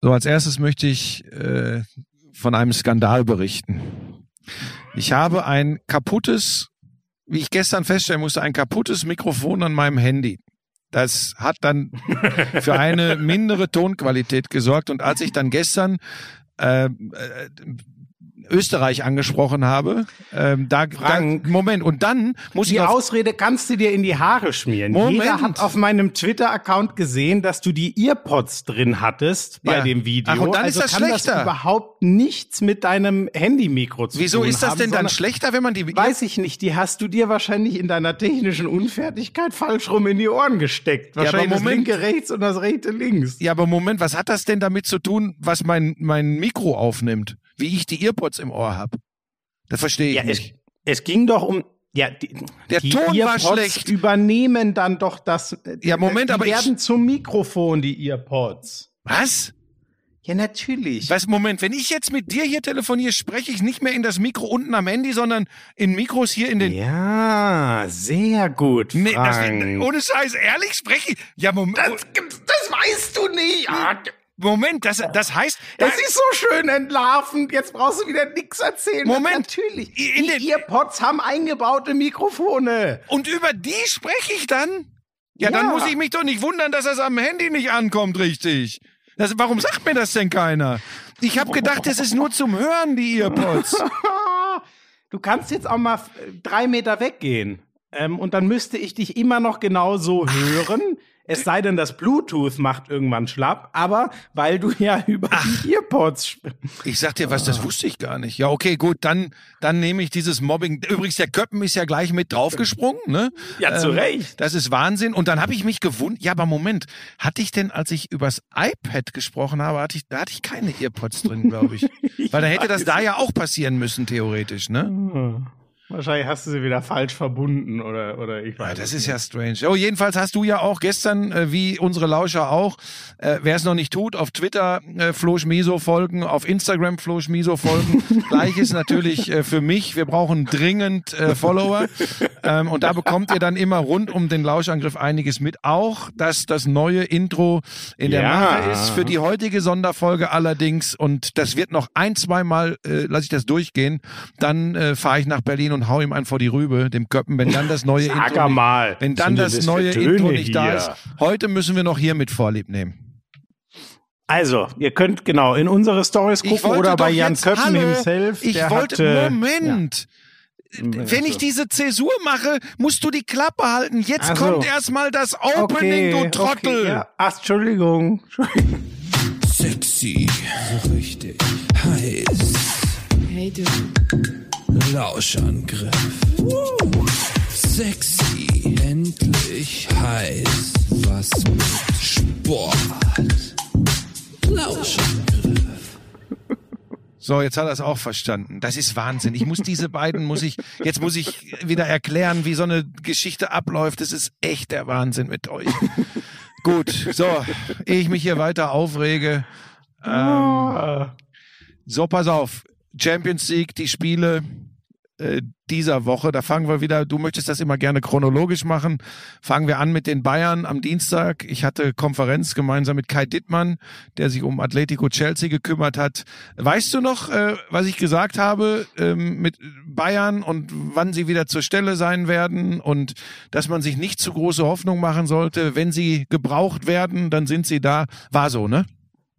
So, als erstes möchte ich äh, von einem Skandal berichten. Ich habe ein kaputtes, wie ich gestern feststellen musste, ein kaputtes Mikrofon an meinem Handy. Das hat dann für eine mindere Tonqualität gesorgt. Und als ich dann gestern äh, äh, Österreich angesprochen habe. Ähm, da, Frank, da, Moment, und dann muss die ich. Die Ausrede kannst du dir in die Haare schmieren. Moment. Jeder hat auf meinem Twitter-Account gesehen, dass du die Earpods drin hattest bei Ja. dem Video. Ach, und dann also ist das kann schlechter. das überhaupt nichts mit deinem Handy-Mikro zu Wieso tun ist das haben, denn dann schlechter, wenn man die. Weiß ich nicht, die hast du dir wahrscheinlich in deiner technischen Unfertigkeit falsch rum in die Ohren gesteckt. aber Wahrscheinlich das Moment. linke rechts und das rechte links. Ja, aber Moment, was hat das denn damit zu tun, was mein, mein Mikro aufnimmt? Wie ich die Earpods im Ohr habe? Das verstehe ich Ja, es, nicht. es ging doch um. Ja, die, Der die Ton war Earpods schlecht. übernehmen dann doch das. äh, Ja, Moment, die aber ich- werden zum Mikrofon die Earpods. Was? Ja, natürlich. Was, Moment, wenn ich jetzt mit dir hier telefoniere, spreche ich nicht mehr in das Mikro unten am Handy, sondern in Mikros hier in den. Ja, sehr gut, Nee, das, Frank. ohne Scheiß, ehrlich spreche ich. Ja, Moment. das, das weißt du nicht. Ah, Moment, das, das heißt. Es ist so schön entlarvend. Jetzt brauchst du wieder nichts erzählen. Moment. Natürlich. In die Earpods haben eingebaute Mikrofone. Und über die spreche ich dann? Ja, dann Ja. muss ich mich doch nicht wundern, dass das am Handy nicht ankommt, richtig. Das, warum sagt mir das denn keiner? Ich habe gedacht, das ist nur zum Hören, die Earpods. Du kannst jetzt auch mal äh, drei Meter weggehen. Ähm, und dann müsste ich dich immer noch genau so hören. Es sei denn, das Bluetooth macht irgendwann schlapp, aber weil du ja über die Earpods sp- Ich sag dir was, das wusste ich gar nicht. Ja, okay, gut, dann, dann nehme ich dieses Mobbing. Übrigens, der Köppen ist ja gleich mit draufgesprungen, ne? Ja, zu Recht. Das ist Wahnsinn. Und dann habe ich mich gewundert, ja, aber Moment, hatte ich denn, als ich übers iPad gesprochen habe, hatte ich, da hatte ich keine Earpods drin, glaube ich. Weil dann hätte das da ja auch passieren müssen, theoretisch, ne? Wahrscheinlich hast du sie wieder falsch verbunden oder, oder ich weiß Ja, das ist ja strange. Oh, jedenfalls hast du ja auch gestern, äh, wie unsere Lauscher auch, äh, wer es noch nicht tut, auf Twitter äh, Flo Schmiso folgen, auf Instagram Flo Schmiso folgen. Gleiches natürlich äh, für mich. Wir brauchen dringend äh, Follower. Ähm, und da bekommt ihr dann immer rund um den Lauschangriff einiges mit. Auch, dass das neue Intro in der Ja. Mache ist für die heutige Sonderfolge allerdings. Und das wird noch ein, zweimal, äh, lasse ich das durchgehen. Dann äh, fahre ich nach Berlin und hau ihm einen vor die Rübe, dem Köppen, wenn dann das neue Sag Intro. mal, Wenn dann das neue Intro nicht da hier? ist. Heute müssen wir noch hier mit Vorlieb nehmen. Also, ihr könnt genau in unsere Stories gucken oder bei Jan jetzt- Köppen Hallo, himself. Ich der wollte, hatte, Moment. Wenn ich diese Zäsur mache, musst du die Klappe halten. Jetzt Ach so. kommt erstmal das Opening, du Trottel. Okay, ja. Ach, Entschuldigung. Entschuldigung. Sexy, so richtig heiß. Hey du, Lauschangriff. Sexy, endlich heiß. Was mit Sport. Lauschangriff. So, jetzt hat er es auch verstanden. Das ist Wahnsinn. Ich muss diese beiden, muss ich, jetzt muss ich wieder erklären, wie so eine Geschichte abläuft. Das ist echt der Wahnsinn mit euch. Gut, so, ehe ich mich hier weiter aufrege. Ähm, so, pass auf. Champions League, die Spiele äh, dieser Woche. Da fangen wir wieder, du möchtest das immer gerne chronologisch machen. Fangen wir an mit den Bayern am Dienstag. Ich hatte Konferenz gemeinsam mit Kai Dittmann, der sich um Atletico Chelsea gekümmert hat. Weißt du noch, äh, was ich gesagt habe ähm, mit Bayern und wann sie wieder zur Stelle sein werden und dass man sich nicht zu große Hoffnung machen sollte. Wenn sie gebraucht werden, dann sind sie da. War so, ne?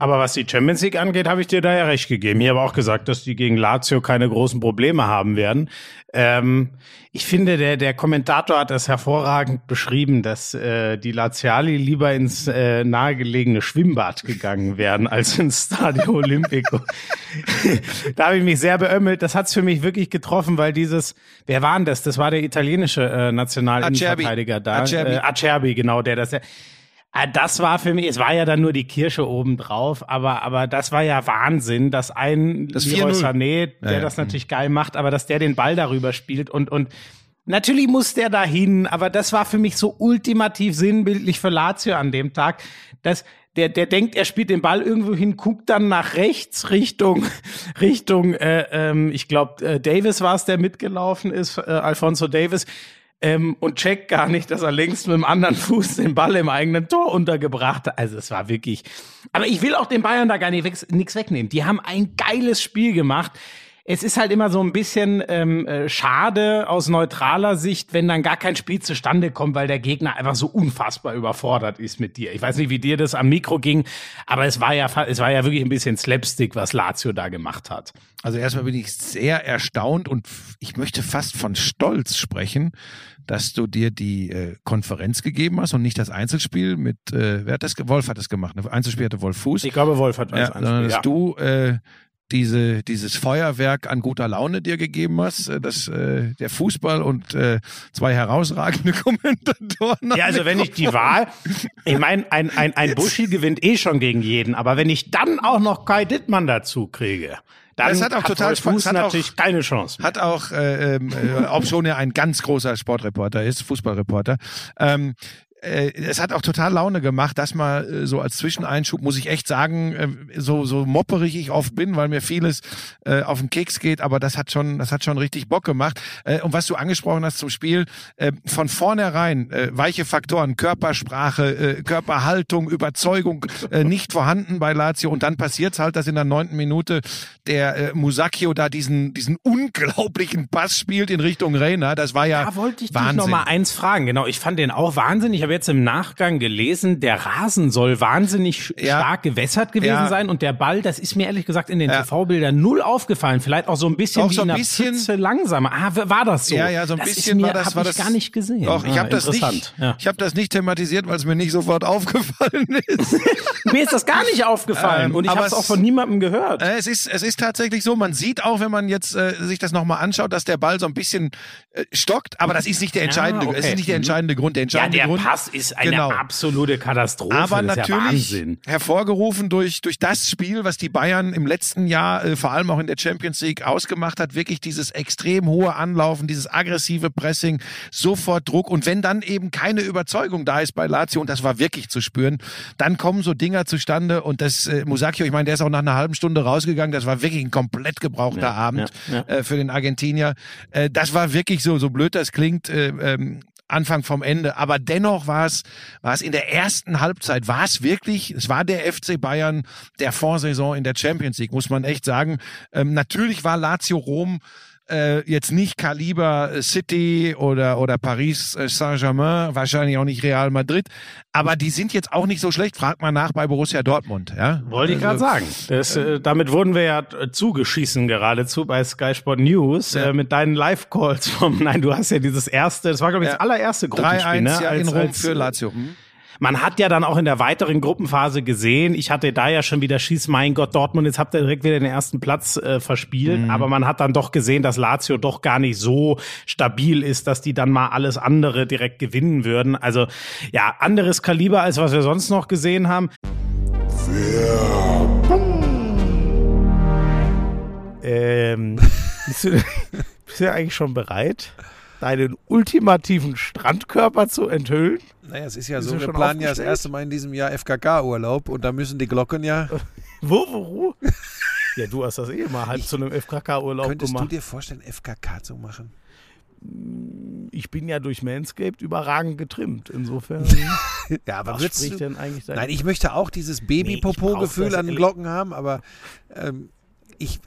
Aber was die Champions League angeht, habe ich dir da ja recht gegeben. Ich habe auch gesagt, dass die gegen Lazio keine großen Probleme haben werden. Ähm, ich finde, der, der Kommentator hat das hervorragend beschrieben, dass äh, die Laziali lieber ins äh, nahegelegene Schwimmbad gegangen wären als ins Stadio Olimpico. da habe ich mich sehr beömmelt. Das hat's für mich wirklich getroffen, weil dieses, wer war denn das? Das war der italienische äh, Nationalinnenverteidiger da. Acerbi. Äh, Acerbi, genau, der das ja. Ah, Das war für mich, es war ja dann nur die Kirsche obendrauf, aber, aber das war ja Wahnsinn, dass ein Das Leroy 4-0. Sané, der Ja, ja. das natürlich geil macht, aber dass der den Ball darüber spielt und, und natürlich muss der dahin, aber das war für mich so ultimativ sinnbildlich für Lazio an dem Tag, dass der, der denkt, er spielt den Ball irgendwo hin, guckt dann nach rechts Richtung, Richtung, äh, ähm, ich glaube, äh, Davis war es, der mitgelaufen ist, äh, Alfonso Davis, ähm, und checkt gar nicht, dass er längst mit dem anderen Fuß den Ball im eigenen Tor untergebracht hat. Also es war wirklich. Aber ich will auch den Bayern da gar nicht nichts wegnehmen. Die haben ein geiles Spiel gemacht es ist halt immer so ein bisschen ähm, äh, schade aus neutraler Sicht, wenn dann gar kein Spiel zustande kommt, weil der Gegner einfach so unfassbar überfordert ist mit dir. Ich weiß nicht, wie dir das am Mikro ging, aber es war ja, es war ja wirklich ein bisschen Slapstick, was Lazio da gemacht hat. Also erstmal bin ich sehr erstaunt und ich möchte fast von Stolz sprechen, dass du dir die äh, Konferenz gegeben hast und nicht das Einzelspiel mit, äh, wer hat das, Wolf hat das gemacht, ne? Einzelspiel hatte Wolf Fuß. Ich glaube, Wolf hat das ja, Einzelspiel, sondern dass ja. du äh, diese, dieses Feuerwerk an guter Laune dir gegeben hast, äh, dass äh, der Fußball und äh, zwei herausragende Kommentatoren. Ja, also wenn ich die Wahl, ich meine, ein, ein, ein Buschi gewinnt eh schon gegen jeden, aber wenn ich dann auch noch Kai Dittmann dazu kriege, dann das hat auch total Fuß hat natürlich auch, keine Chance. Hat auch, äh, äh, ob schon er ein ganz großer Sportreporter ist, Fußballreporter, ähm, äh, es hat auch total Laune gemacht, das mal äh, so als Zwischeneinschub, muss ich echt sagen, äh, so, so mopperig ich oft bin, weil mir vieles äh, auf den Keks geht, aber das hat schon, das hat schon richtig Bock gemacht. Äh, und was du angesprochen hast zum Spiel, äh, von vornherein äh, weiche Faktoren, Körpersprache, äh, Körperhaltung, Überzeugung äh, nicht vorhanden bei Lazio und dann passiert's halt, dass in der neunten Minute der äh, Musacchio da diesen, diesen unglaublichen Pass spielt in Richtung Reina. Das war ja Da wollte ich Wahnsinn. dich noch mal eins fragen. Genau, ich fand den auch wahnsinnig habe jetzt im Nachgang gelesen, der Rasen soll wahnsinnig ja. stark gewässert gewesen ja. sein und der Ball, das ist mir ehrlich gesagt in den ja. TV-Bildern null aufgefallen. Vielleicht auch so ein bisschen auch wie so ein in bisschen Pfütze langsamer. Ah, war das so? Ja, ja, so ein das bisschen mir, war das, war das gar nicht gesehen. Doch, ich ah, habe das nicht, ich habe das nicht thematisiert, weil es mir nicht sofort aufgefallen ist. mir ist das gar nicht aufgefallen ähm, und ich habe es auch von niemandem gehört. Äh, es ist, es ist tatsächlich so. Man sieht auch, wenn man jetzt äh, sich das nochmal anschaut, dass der Ball so ein bisschen äh, stockt, aber das ist nicht der entscheidende, ah, okay. es ist nicht der entscheidende Grund. Der entscheidende ja, der Grund, Pass ist eine genau absolute Katastrophe. Aber natürlich ja hervorgerufen durch, durch das Spiel, was die Bayern im letzten Jahr, äh, vor allem auch in der Champions League, ausgemacht hat. Wirklich dieses extrem hohe Anlaufen, dieses aggressive Pressing, sofort Druck. Und wenn dann eben keine Überzeugung da ist bei Lazio, und das war wirklich zu spüren, dann kommen so Dinger zustande. Und das äh, Musacchio, ich meine, der ist auch nach einer halben Stunde rausgegangen. Das war wirklich ein komplett gebrauchter ja, Abend ja, äh, für den Argentinier. Äh, das war wirklich so, so blöd das klingt, äh, ähm, Anfang vom Ende. Aber dennoch war es, war es in der ersten Halbzeit, war es wirklich, es war der FC Bayern der Vorsaison in der Champions League, muss man echt sagen. Ähm, natürlich war Lazio Rom äh, jetzt nicht Kaliber äh, City oder, oder Paris äh, Saint-Germain, wahrscheinlich auch nicht Real Madrid, aber die sind jetzt auch nicht so schlecht. Fragt mal nach bei Borussia Dortmund. Ja? Wollte ich also, gerade sagen. Das, äh, damit wurden wir ja zugeschießen geradezu bei Sky Sport News ja. äh, mit deinen Live-Calls vom, nein, du hast ja dieses erste, das war glaube ich das allererste Gruppenspiel. 3-1 ne? ja, in Rom für Lazio. Mhm. Man hat ja dann auch in der weiteren Gruppenphase gesehen, ich hatte da ja schon wieder Schieß, mein Gott, Dortmund, jetzt habt ihr direkt wieder den ersten Platz äh, verspielt, mhm. aber man hat dann doch gesehen, dass Lazio doch gar nicht so stabil ist, dass die dann mal alles andere direkt gewinnen würden. Also ja, anderes Kaliber, als was wir sonst noch gesehen haben. Ähm, bist, du, bist du eigentlich schon bereit? deinen ultimativen Strandkörper zu enthüllen? Naja, es ist ja so, wir planen ja das erste Mal in diesem Jahr FKK-Urlaub und da müssen die Glocken ja... wo, wo, wo? ja, du hast das eh mal halb ich, zu einem FKK-Urlaub gemacht. Könntest du dir vorstellen, FKK zu machen? ich bin ja durch Manscaped überragend getrimmt. Insofern. ja, aber was spricht du, denn eigentlich Nein, ich möchte auch dieses Baby-Popo-Gefühl nee, an den Glocken haben, aber ähm, ich,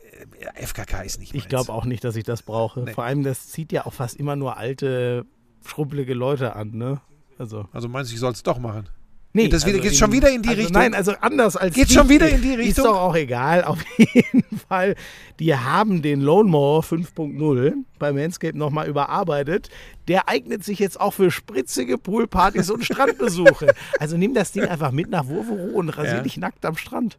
FKK ist nicht Ich glaube auch nicht, dass ich das brauche. Nee. Vor allem, das zieht ja auch fast immer nur alte, schrumpelige Leute an, ne? Also, also meinst du, ich soll es doch machen? Nee, das also geht schon wieder in die also Richtung. Nein, also anders als. Geht schon wieder in die Richtung. Ist doch auch egal. Auf jeden Fall. Die haben den Lone Mower 5.0 bei Manscaped nochmal überarbeitet. Der eignet sich jetzt auch für spritzige Poolpartys und Strandbesuche. Also nimm das Ding einfach mit nach Wurvoro und rasier ja. dich nackt am Strand.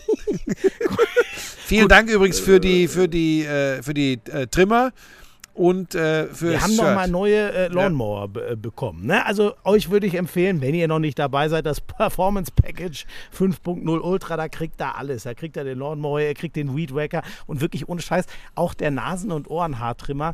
Vielen Gut. Dank übrigens für die, für die, äh, für die äh, Trimmer. und äh, für Wir haben Shirt. noch mal neue äh, Lawnmower be äh, bekommen. Ne? Also euch würde ich empfehlen, wenn ihr noch nicht dabei seid, das Performance Package 5.0 Ultra, da kriegt ihr alles. Da kriegt ihr den Lawnmower, ihr kriegt den Weed Wacker und wirklich ohne Scheiß auch der Nasen- und Ohrenhaartrimmer.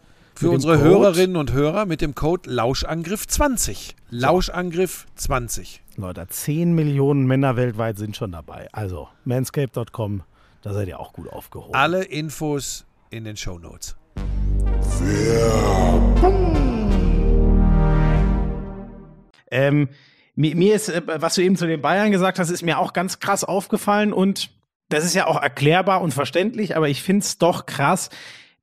Für unsere Code. Hörerinnen und Hörer mit dem Code Lauschangriff20. Lauschangriff20. Leute, 10 Millionen Männer weltweit sind schon dabei. Also, manscape.com, da seid ihr auch gut aufgehoben. Alle Infos in den Show Notes. Ähm, mir, mir ist, äh, was du eben zu den Bayern gesagt hast, ist mir auch ganz krass aufgefallen und das ist ja auch erklärbar und verständlich, aber ich find's doch krass,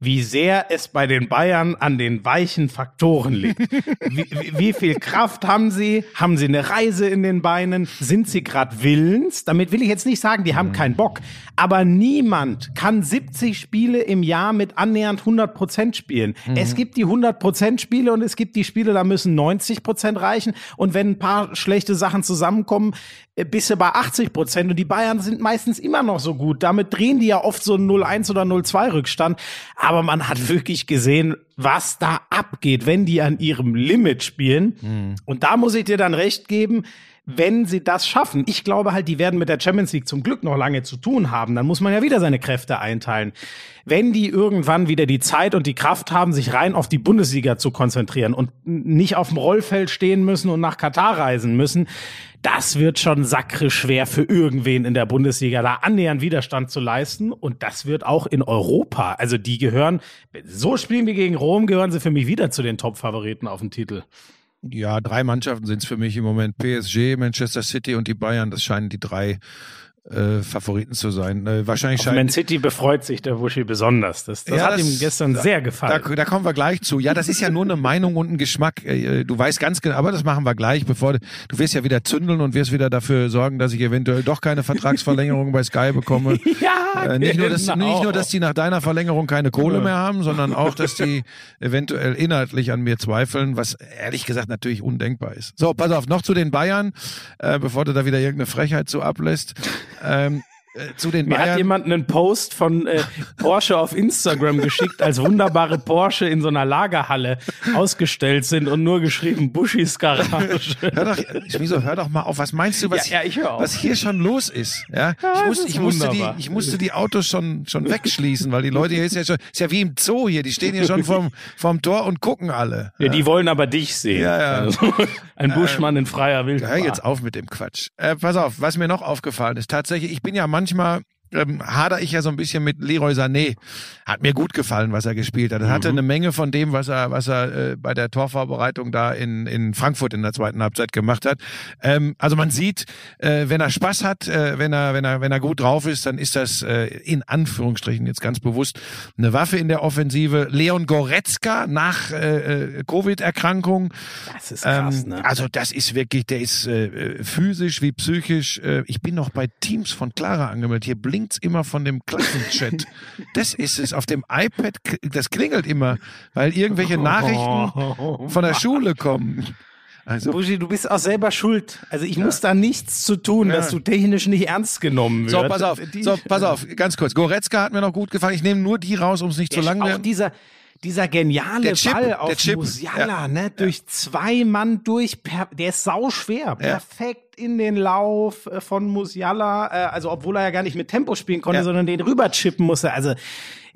wie sehr es bei den Bayern an den weichen Faktoren liegt. Wie, wie, wie viel Kraft haben sie? Haben sie eine Reise in den Beinen? Sind sie gerade willens? Damit will ich jetzt nicht sagen, die haben keinen Bock. Aber niemand kann 70 Spiele im Jahr mit annähernd 100 Prozent spielen. Es gibt die 100 Prozent Spiele und es gibt die Spiele, da müssen 90 Prozent reichen. Und wenn ein paar schlechte Sachen zusammenkommen, bist du bei 80 Prozent. Und die Bayern sind meistens immer noch so gut. Damit drehen die ja oft so einen 0-1 oder 0-2 Rückstand. Aber man hat wirklich gesehen, was da abgeht, wenn die an ihrem Limit spielen. Und da muss ich dir dann recht geben, wenn sie das schaffen. Ich glaube halt, die werden mit der Champions League zum Glück noch lange zu tun haben. Dann muss man ja wieder seine Kräfte einteilen. Wenn die irgendwann wieder die Zeit und die Kraft haben, sich rein auf die Bundesliga zu konzentrieren und nicht auf dem Rollfeld stehen müssen und nach Katar reisen müssen, das wird schon sakrisch schwer für irgendwen in der Bundesliga, da annähernd Widerstand zu leisten. Und das wird auch in Europa. Also die gehören, so spielen wir gegen Rom, gehören sie für mich wieder zu den Top-Favoriten auf den Titel. Ja, drei Mannschaften sind es für mich im Moment. PSG, Manchester City und die Bayern. Das scheinen die drei äh, Favoriten zu sein. Äh, wahrscheinlich scheint Man City befreut sich der Wuschi besonders. Das, das Ja, hat das- ihm gestern da- sehr Da, gefallen. da kommen wir gleich zu. Ja, das ist ja nur eine Meinung und ein Geschmack. Äh, Du weißt ganz genau, aber das machen wir gleich, bevor du, du wirst ja wieder zündeln und wirst wieder dafür sorgen, dass ich eventuell doch keine Vertragsverlängerung bei Sky bekomme. ja, Äh, nicht, nur, dass, genau. nicht nur, dass die nach deiner Verlängerung keine Kohle mehr haben, sondern auch, dass die eventuell inhaltlich an mir zweifeln, was ehrlich gesagt natürlich undenkbar ist. So, pass auf, noch zu den Bayern, äh, bevor du da wieder irgendeine Frechheit zu ablässt. Ähm, äh, zu den Mir hat Bayern. jemand einen Post von äh, Porsche auf Instagram geschickt, als wunderbare Porsche in so einer Lagerhalle ausgestellt sind und nur geschrieben Buschis Garage. Hör doch, Schmiso, hör doch mal auf. Was meinst du, was, Ja, ja, was hier schon los ist? Ja, ich, muss, ist ich, musste die, ich musste die Autos schon, schon wegschließen, weil die Leute hier ist ja schon, ist ja wie im Zoo hier. Die stehen hier schon vorm, vorm Tor und gucken alle. Ja, die wollen aber dich sehen. Ja, ja. Also, ein Buschmann in freier Wildbahn. Hör jetzt auf mit dem Quatsch. Äh, pass auf, was mir noch aufgefallen ist. Tatsächlich, ich bin ja manchmal ähm, hader ich ja so ein bisschen mit Leroy Sané. Hat mir gut gefallen, was er gespielt hat. Er hatte eine Menge von dem, was er, was er äh, bei der Torvorbereitung da in, in Frankfurt in der zweiten Halbzeit gemacht hat. Ähm, also man sieht, äh, wenn er Spaß hat, äh, wenn er, wenn er, wenn er gut drauf ist, dann ist das äh, in Anführungsstrichen jetzt ganz bewusst eine Waffe in der Offensive. Leon Goretzka nach äh, äh, Covid-Erkrankung. Das ist krass, Ähm, ne? Also das ist wirklich, der ist äh, physisch wie psychisch. Äh, ich bin noch bei Teams von Clara angemeldet. Hier blinkt's immer von dem Klassenchat. das ist es. Auf dem iPad, das klingelt immer, weil irgendwelche Nachrichten von der Schule kommen. Also Buschi, du bist auch selber schuld. Also ich muss da nichts zu tun, dass du technisch nicht ernst genommen wirst. so, pass auf, so, pass auf, ganz kurz. Goretzka hat mir noch gut gefallen. Ich nehme nur die raus, um es nicht zu lang auch wird. dieser dieser geniale Chip, Ball auf Chip, Musiala, ja. ne, durch zwei Mann durch, per, der ist sau schwer, perfekt in den Lauf äh, von Musiala, äh, also obwohl er ja gar nicht mit Tempo spielen konnte, Ja. sondern den rüberchippen musste, also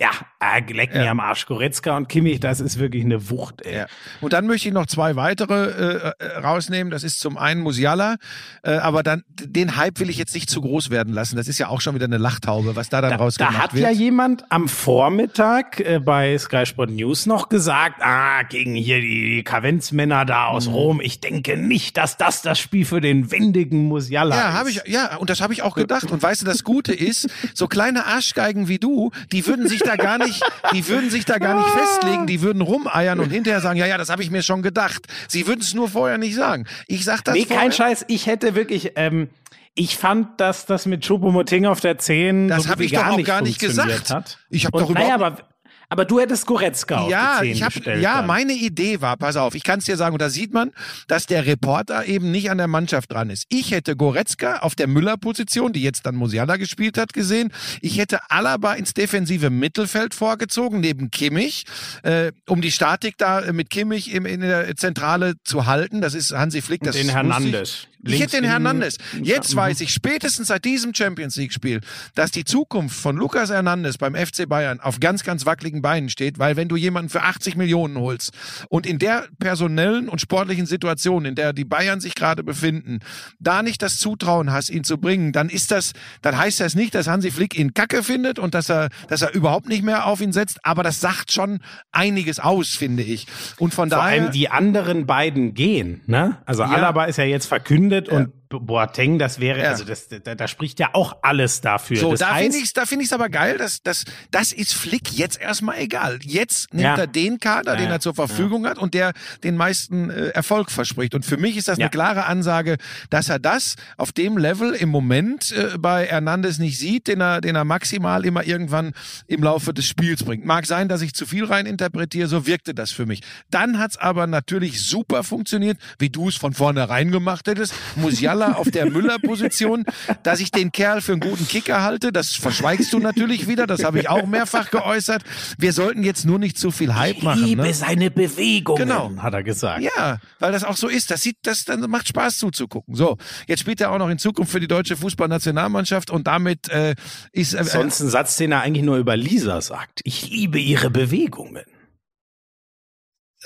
ja, äh, leck mir am Arsch, Goretzka und Kimmich, das ist wirklich eine Wucht, ey. Ja. Und dann möchte ich noch zwei weitere äh, äh, rausnehmen. Das ist zum einen Musiala, äh, aber dann den Hype will ich jetzt nicht zu groß werden lassen. Das ist ja auch schon wieder eine Lachtaube, was da dann Da, rausgemacht da hat wird. ja jemand am Vormittag äh, bei Sky Sport News noch gesagt, ah, gegen hier die, die Kavenzmänner da aus Mhm. Rom, ich denke nicht, dass das das Spiel für den lebendigen Musiala Ja, ist. habe ich, ja, und das habe ich auch gedacht. Und weißt du, das Gute ist, so kleine Arschgeigen wie du, die würden sich da gar nicht, die würden sich da gar nicht festlegen, die würden rumeiern und hinterher sagen, ja, ja, das habe ich mir schon gedacht. Sie würden es nur vorher nicht sagen. Ich sag das Nee, vorher. kein Scheiß. Ich hätte wirklich, ähm, ich fand, dass das mit Choupo-Moting auf der 10 Das so hab gut ich doch gar auch nicht gar nicht gesagt. Hat. Ich hab Und doch naja, überhaupt- aber, aber du hättest Goretzka auf Ja, die 10 ich habe gestellt. ja, dann. meine Idee war, pass auf, ich kann es dir sagen, und da sieht man, dass der Reporter eben nicht an der Mannschaft dran ist. Ich hätte Goretzka auf der Müller-Position, die jetzt dann Musiala gespielt hat, gesehen. Ich hätte Alaba ins defensive Mittelfeld vorgezogen, neben Kimmich, äh, um die Statik da mit Kimmich im, in der Zentrale zu halten. Das ist Hansi Flick. Das den wusste Hernandez. Ich, hätte den Hernandez. Jetzt weiß ich spätestens seit diesem Champions League-Spiel, dass die Zukunft von Lukas Hernandez beim FC Bayern auf ganz, ganz wackeligen Beinen steht, weil wenn du jemanden für 80 Millionen holst und in der personellen und sportlichen Situation, in der die Bayern sich gerade befinden, da nicht das Zutrauen hast, ihn zu bringen, dann ist das, dann heißt das nicht, dass Hansi Flick ihn kacke findet und dass er, dass er überhaupt nicht mehr auf ihn setzt, aber das sagt schon einiges aus, finde ich. Und von Vor daher. allem die anderen beiden gehen, ne? Also Alaba ist ja jetzt verkündet und Boateng, das wäre, Ja. also das, da, da spricht ja auch alles dafür. So, das da finde ich da finde ich es aber geil, dass das das ist Flick jetzt erstmal egal. Jetzt nimmt Ja. er den Kader, Ja, den er zur Verfügung hat und der den meisten äh, Erfolg verspricht. Und für mich ist das eine klare Ansage, dass er das auf dem Level im Moment äh, bei Hernandez nicht sieht, den er den er maximal immer irgendwann im Laufe des Spiels bringt. Mag sein, dass ich zu viel rein interpretiere, so wirkte das für mich. Dann hat's aber natürlich super funktioniert, wie du es von vornherein gemacht hättest. Musiala auf der Müller-Position, dass ich den Kerl für einen guten Kicker halte, das verschweigst du natürlich wieder, das habe ich auch mehrfach geäußert. Wir sollten jetzt nur nicht zu viel Hype machen. liebe Ne? seine Bewegungen, Genau. hat er gesagt. Ja, weil das auch so ist. Das sieht, das, das macht Spaß zuzugucken. So, jetzt spielt er auch noch in Zukunft für die deutsche Fußballnationalmannschaft und damit äh, ist äh, Sonst ein Satz, den er eigentlich nur über Lisa sagt. Ich liebe ihre Bewegungen.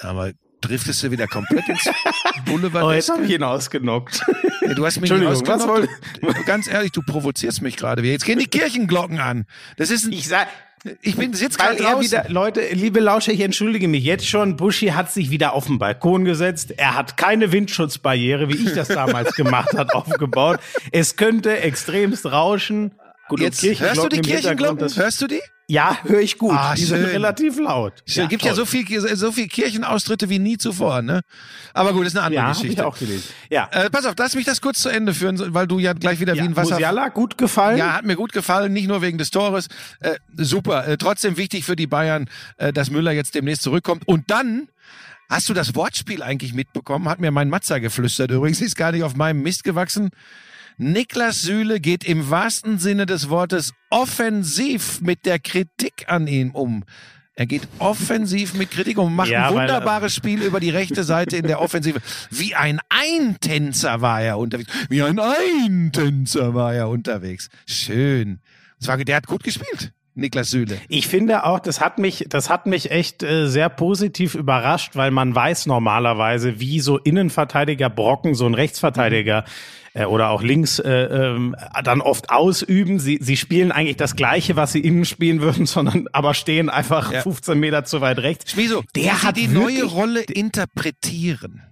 aber driftest du wieder komplett ins Boulevard. Oh, jetzt habe ich ihn ausgenockt. Ja, du hast mich nicht Entschuldigung, was. Du- Ganz ehrlich, du provozierst mich gerade. wieder. Jetzt gehen die Kirchenglocken an. Das ist ein, Ich sag, ich bin jetzt gerade er draußen. wieder, Leute, liebe Lauscher, ich entschuldige mich jetzt schon. Buschi hat sich wieder auf den Balkon gesetzt. Er hat keine Windschutzbarriere, wie ich das damals gemacht hat, aufgebaut. Es könnte extremst rauschen. Gut, Jetzt, hörst du die Kirchenglocken? das- Hörst du die? Ja, höre ich gut. Ah, die sind schön. relativ laut. Es gibt ja toll. so viel, so viel Kirchenaustritte wie nie zuvor, ne? Aber gut, das ist eine andere Ja, habe ich Geschichte. auch gelesen. Ja, Äh, pass auf, lass mich das kurz zu Ende führen, weil du ja gleich wieder wie ein Wasser. Musiala gut gefallen. Ja, hat mir gut gefallen, nicht nur wegen des Tores. Äh, super. Äh, trotzdem wichtig für die Bayern, äh, dass Müller jetzt demnächst zurückkommt. Und dann, hast du das Wortspiel eigentlich mitbekommen? Hat mir mein Matzer geflüstert. Übrigens ist gar nicht auf meinem Mist gewachsen. Niklas Süle geht im wahrsten Sinne des Wortes offensiv mit der Kritik an ihm um. Er geht offensiv mit Kritik um, macht Ja, ein er- wunderbares Spiel über die rechte Seite in der Offensive. Wie ein Eintänzer war er unterwegs. Wie ein Eintänzer war er unterwegs. Schön. Das war, der hat gut gespielt, Niklas Süle. Ich finde auch, das hat mich, das hat mich echt äh, sehr positiv überrascht, weil man weiß normalerweise, wie so Innenverteidiger Brocken, so ein Rechtsverteidiger äh, oder auch links äh, ähm, dann oft ausüben. Sie, sie spielen eigentlich das Gleiche, was sie innen spielen würden, sondern aber stehen einfach Ja. 15 Meter zu weit rechts. Schmieso, Der wie hat die neue Rolle interpretieren.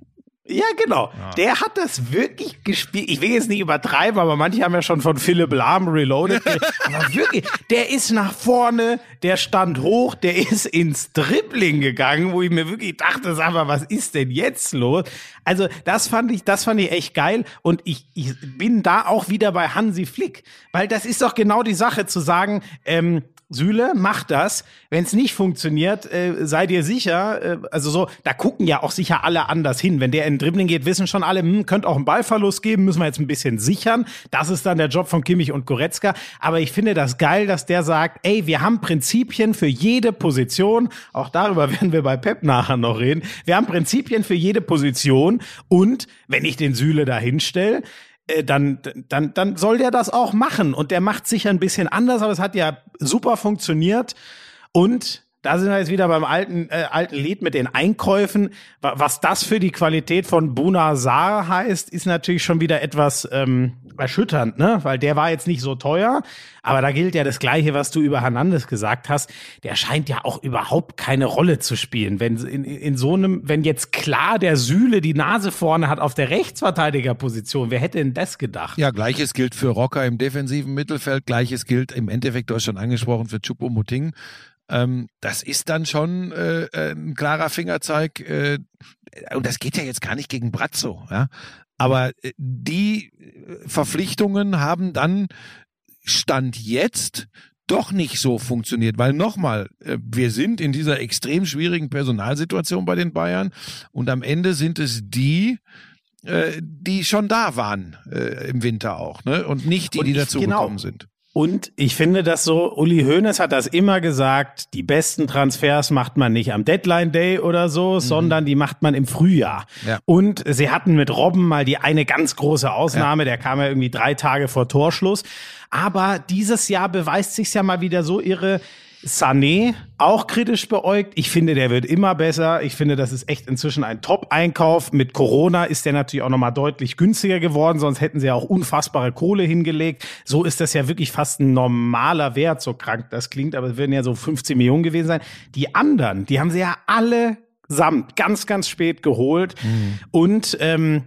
Ja, genau. Der hat das wirklich gespielt. Ich will jetzt nicht übertreiben, aber manche haben ja schon von Philipp Lahm reloaded. aber wirklich, der ist nach vorne, der stand hoch, der ist ins Dribbling gegangen, wo ich mir wirklich dachte, sag mal, was ist denn jetzt los? Also, das fand ich, das fand ich echt geil. Und ich, ich bin da auch wieder bei Hansi Flick. Weil das ist doch genau die Sache zu sagen, ähm, Süle, mach das. Wenn es nicht funktioniert, äh, sei dir sicher, äh, also so, da gucken ja auch sicher alle anders hin. Wenn der in den Dribbling geht, wissen schon alle, hm, könnte auch einen Ballverlust geben, müssen wir jetzt ein bisschen sichern. Das ist dann der Job von Kimmich und Goretzka. Aber ich finde das geil, dass der sagt, ey, wir haben Prinzipien für jede Position. Auch darüber werden wir bei Pep nachher noch reden. Wir haben Prinzipien für jede Position. Und wenn ich den Süle da hinstelle, dann, dann, dann soll der das auch machen. Und der macht sicher ein bisschen anders, aber es hat ja super funktioniert. Und da sind wir jetzt wieder beim alten, äh, alten Lied mit den Einkäufen. Wa- Was das für die Qualität von Buna Saar heißt, ist natürlich schon wieder etwas, ähm, erschütternd, ne? Weil der war jetzt nicht so teuer, aber da gilt ja das Gleiche, was du über Hernandez gesagt hast. Der scheint ja auch überhaupt keine Rolle zu spielen. Wenn in, in so einem, wenn jetzt klar der Sühle die Nase vorne hat auf der Rechtsverteidigerposition, wer hätte denn das gedacht? Ja, gleiches gilt für Rocker im defensiven Mittelfeld, gleiches gilt im Endeffekt, du hast schon angesprochen, für Chupomoting. Ähm, das ist dann schon äh, ein klarer Fingerzeig. Äh, und das geht ja jetzt gar nicht gegen Brazzo, ja. Aber äh, die Verpflichtungen haben dann Stand jetzt doch nicht so funktioniert, weil nochmal, äh, wir sind in dieser extrem schwierigen Personalsituation bei den Bayern und am Ende sind es die, äh, die schon da waren äh, im Winter auch, ne? Und nicht die, die ich- dazu genau. sind. Und ich finde das so, Uli Hoeneß hat das immer gesagt, die besten Transfers macht man nicht am Deadline Day oder so, sondern die macht man im Frühjahr. Ja. Und sie hatten mit Robben mal die eine ganz große Ausnahme, der kam ja irgendwie drei Tage vor Torschluss. Aber dieses Jahr beweist sich ja mal wieder so ihre Sané, auch kritisch beäugt. Ich finde, der wird immer besser. Ich finde, das ist echt inzwischen ein Top-Einkauf. Mit Corona ist der natürlich auch nochmal deutlich günstiger geworden, sonst hätten sie ja auch unfassbare Kohle hingelegt. So ist das ja wirklich fast ein normaler Wert, so krank das klingt, aber es werden ja so 15 Millionen gewesen sein. Die anderen, die haben sie ja alle samt ganz, ganz spät geholt. Und ähm,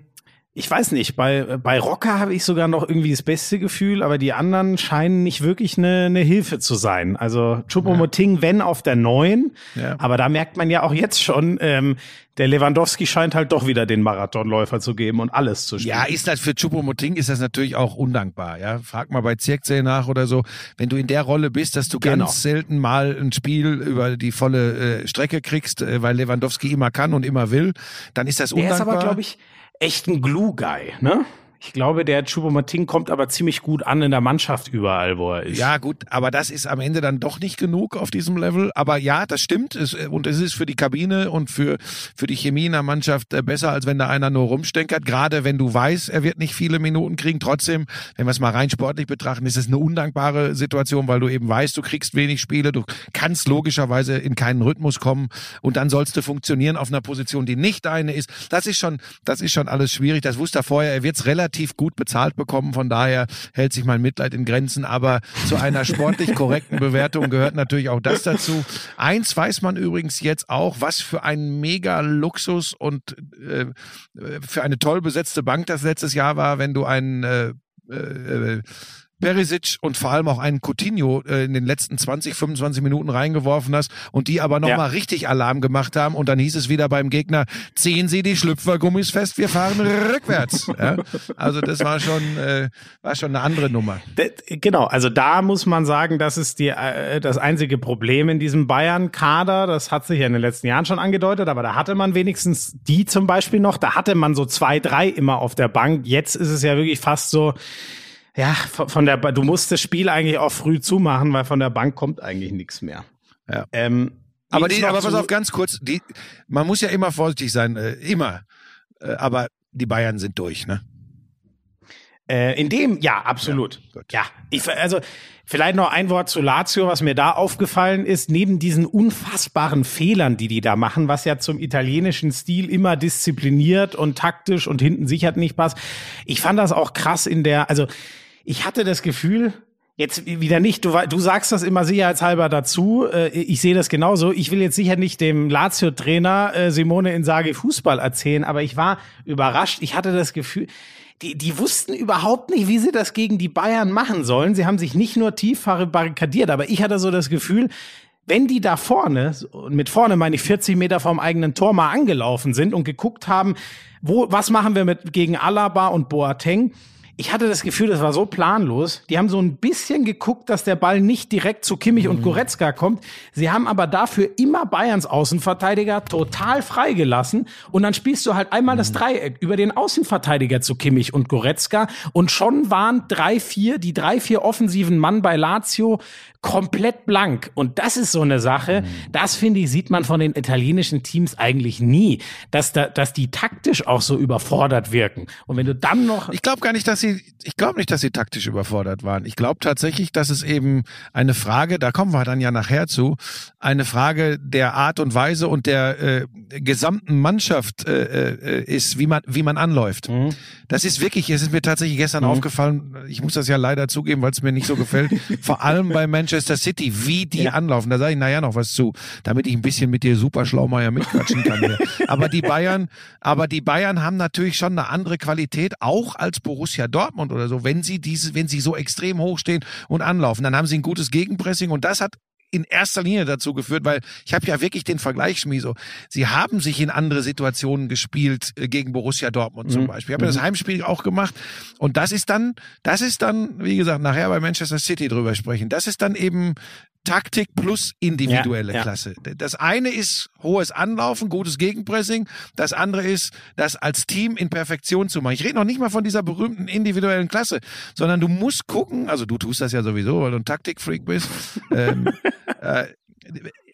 ich weiß nicht, bei, bei Rocker habe ich sogar noch irgendwie das beste Gefühl, aber die anderen scheinen nicht wirklich eine, eine Hilfe zu sein. Also Choupo-Moting, wenn auf der neuen, Ja. aber da merkt man ja auch jetzt schon, ähm, der Lewandowski scheint halt doch wieder den Marathonläufer zu geben und alles zu spielen. Ja, ist das für Chupomoting ist das natürlich auch undankbar. Ja, frag mal bei Zirkzee nach oder so. Wenn du in der Rolle bist, dass du Genau. ganz selten mal ein Spiel über die volle äh, Strecke kriegst, äh, weil Lewandowski immer kann und immer will, dann ist das der undankbar. ist aber, glaube ich, echt ein Glue-Guy, ne? Ich glaube, der Choupo-Moting kommt aber ziemlich gut an in der Mannschaft überall, wo er ist. Ja, gut, aber das ist am Ende dann doch nicht genug auf diesem Level. Aber ja, das stimmt. Es, und es ist für die Kabine und für, für die Chemie in der Mannschaft äh, besser, als wenn da einer nur rumstenkert. Gerade wenn du weißt, er wird nicht viele Minuten kriegen. Trotzdem, wenn wir es mal rein sportlich betrachten, ist es eine undankbare Situation, weil du eben weißt, du kriegst wenig Spiele. Du kannst logischerweise in keinen Rhythmus kommen. Und dann sollst du funktionieren auf einer Position, die nicht deine ist. Das ist schon, das ist schon alles schwierig. Das wusste er vorher. Er wird es relativ gut bezahlt bekommen. Von daher hält sich mein Mitleid in Grenzen. Aber zu einer sportlich korrekten Bewertung gehört natürlich auch das dazu. Eins weiß man übrigens jetzt auch, was für ein mega Luxus und äh, für eine toll besetzte Bank das letztes Jahr war, wenn du einen äh, äh, Perisic und vor allem auch einen Coutinho äh, in den letzten 20, 25 Minuten reingeworfen hast und die aber nochmal Ja. mal richtig Alarm gemacht haben und dann hieß es wieder beim Gegner, ziehen Sie die Schlüpfergummis fest, wir fahren rückwärts. Ja? Also das war schon, äh, war schon eine andere Nummer. D- Genau, also da muss man sagen, das ist die, äh, das einzige Problem in diesem Bayern-Kader. Das hat sich ja in den letzten Jahren schon angedeutet, aber da hatte man wenigstens die zum Beispiel noch. Da hatte man so zwei, drei immer auf der Bank. Jetzt ist es ja wirklich fast so, ja, von von der, Ba- du musst das Spiel eigentlich auch früh zumachen, weil von der Bank kommt eigentlich nichts mehr. Ja. Ähm, Aber, die, aber pass auf, ganz kurz, die, man muss ja immer vorsichtig sein, äh, immer. Äh, aber die Bayern sind durch, ne? Äh, in dem, ja, absolut. Ja, Ja, ich, also vielleicht noch ein Wort zu Lazio, was mir da aufgefallen ist, neben diesen unfassbaren Fehlern, die die da machen, was ja zum italienischen Stil immer diszipliniert und taktisch und hinten sichert nicht passt. Ich fand das auch krass in der, also ich hatte das Gefühl, Jetzt wieder nicht, du, du sagst das immer sicherheitshalber dazu. Äh, Ich sehe das genauso. Ich will jetzt sicher nicht dem Lazio-Trainer äh, Simone Inzaghi Fußball erzählen, aber ich war überrascht. Ich hatte das Gefühl, die, die wussten überhaupt nicht, wie sie das gegen die Bayern machen sollen. Sie haben sich nicht nur tief barrikadiert, aber ich hatte so das Gefühl, wenn die da vorne, mit vorne meine ich 40 Meter vom eigenen Tor mal angelaufen sind und geguckt haben, wo, was machen wir mit gegen Alaba und Boateng, ich hatte das Gefühl, das war so planlos. Die haben so ein bisschen geguckt, dass der Ball nicht direkt zu Kimmich und Goretzka kommt. Sie haben aber dafür immer Bayerns Außenverteidiger total freigelassen. Und dann spielst du halt einmal das Dreieck über den Außenverteidiger zu Kimmich und Goretzka. Und schon waren drei, vier, die drei, vier offensiven Mann bei Lazio komplett blank. Und das ist so eine Sache, das finde ich, sieht man von den italienischen Teams eigentlich nie, dass, da, dass die taktisch auch so überfordert wirken. Und wenn du dann noch Ich glaube gar nicht, dass sie sie, ich glaube nicht, dass sie taktisch überfordert waren. Ich glaube tatsächlich, dass es eben eine Frage, da kommen wir dann ja nachher zu, eine Frage der Art und Weise und der äh, gesamten Mannschaft äh, äh, ist, wie man, wie man anläuft. Mhm. Das ist wirklich, es ist mir tatsächlich gestern aufgefallen, ich muss das ja leider zugeben, weil es mir nicht so gefällt, vor allem bei Manchester City, wie die Ja. anlaufen. Da sage ich nachher noch was zu, damit ich ein bisschen mit dir super Schlaumeier mitquatschen kann. Hier. Aber die Bayern, aber die Bayern haben natürlich schon eine andere Qualität, auch als Borussia Dortmund oder so, wenn sie diese, wenn sie so extrem hoch stehen und anlaufen, dann haben sie ein gutes Gegenpressing und das hat in erster Linie dazu geführt, weil ich habe ja wirklich den Vergleich, Schmieso. Sie haben sich in andere Situationen gespielt äh, gegen Borussia Dortmund zum Beispiel. Ich habe ja das Heimspiel auch gemacht und das ist dann, das ist dann, wie gesagt, nachher bei Manchester City drüber sprechen. Das ist dann eben Taktik plus individuelle Ja, ja. Klasse. Das eine ist hohes Anlaufen, gutes Gegenpressing. Das andere ist, das als Team in Perfektion zu machen. Ich rede noch nicht mal von dieser berühmten individuellen Klasse, sondern du musst gucken, also du tust das ja sowieso, weil du ein Taktikfreak bist. ähm, äh,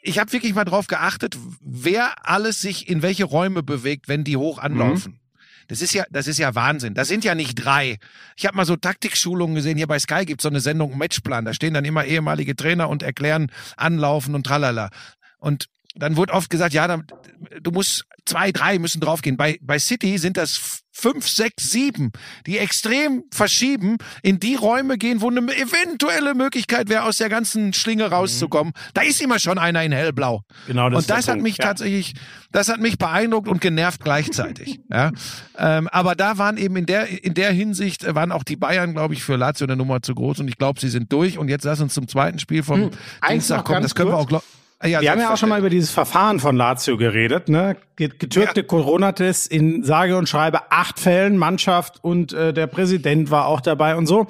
ich habe wirklich mal drauf geachtet, wer alles sich in welche Räume bewegt, wenn die hoch anlaufen. Das ist ja, das ist ja Wahnsinn. Das sind ja nicht drei. Ich habe mal so Taktikschulungen gesehen. Hier bei Sky gibt's so eine Sendung Matchplan. Da stehen dann immer ehemalige Trainer und erklären Anlaufen und tralala. Und dann wurde oft gesagt, ja, dann, du musst zwei, drei müssen draufgehen. Bei, bei City sind das fünf, sechs, sieben, die extrem verschieben, in die Räume gehen, wo eine eventuelle Möglichkeit wäre, aus der ganzen Schlinge rauszukommen. Da ist immer schon einer in hellblau. Genau, das und das hat Punkt, mich ja. tatsächlich, das hat mich beeindruckt und genervt gleichzeitig. ja. ähm, aber da waren eben in der, in der Hinsicht waren auch die Bayern, glaube ich, für Lazio eine Nummer zu groß und ich glaube, sie sind durch. Und jetzt lass uns zum zweiten Spiel vom Hm, eins Dienstag kommen. Das können wir kurz. auch, glaub, Ah, ja, Wir haben ja auch schon mal über dieses Verfahren von Lazio geredet, ne? Get- Getürkte Corona-Tests in sage und schreibe acht Fällen, Mannschaft und äh, der Präsident war auch dabei und so.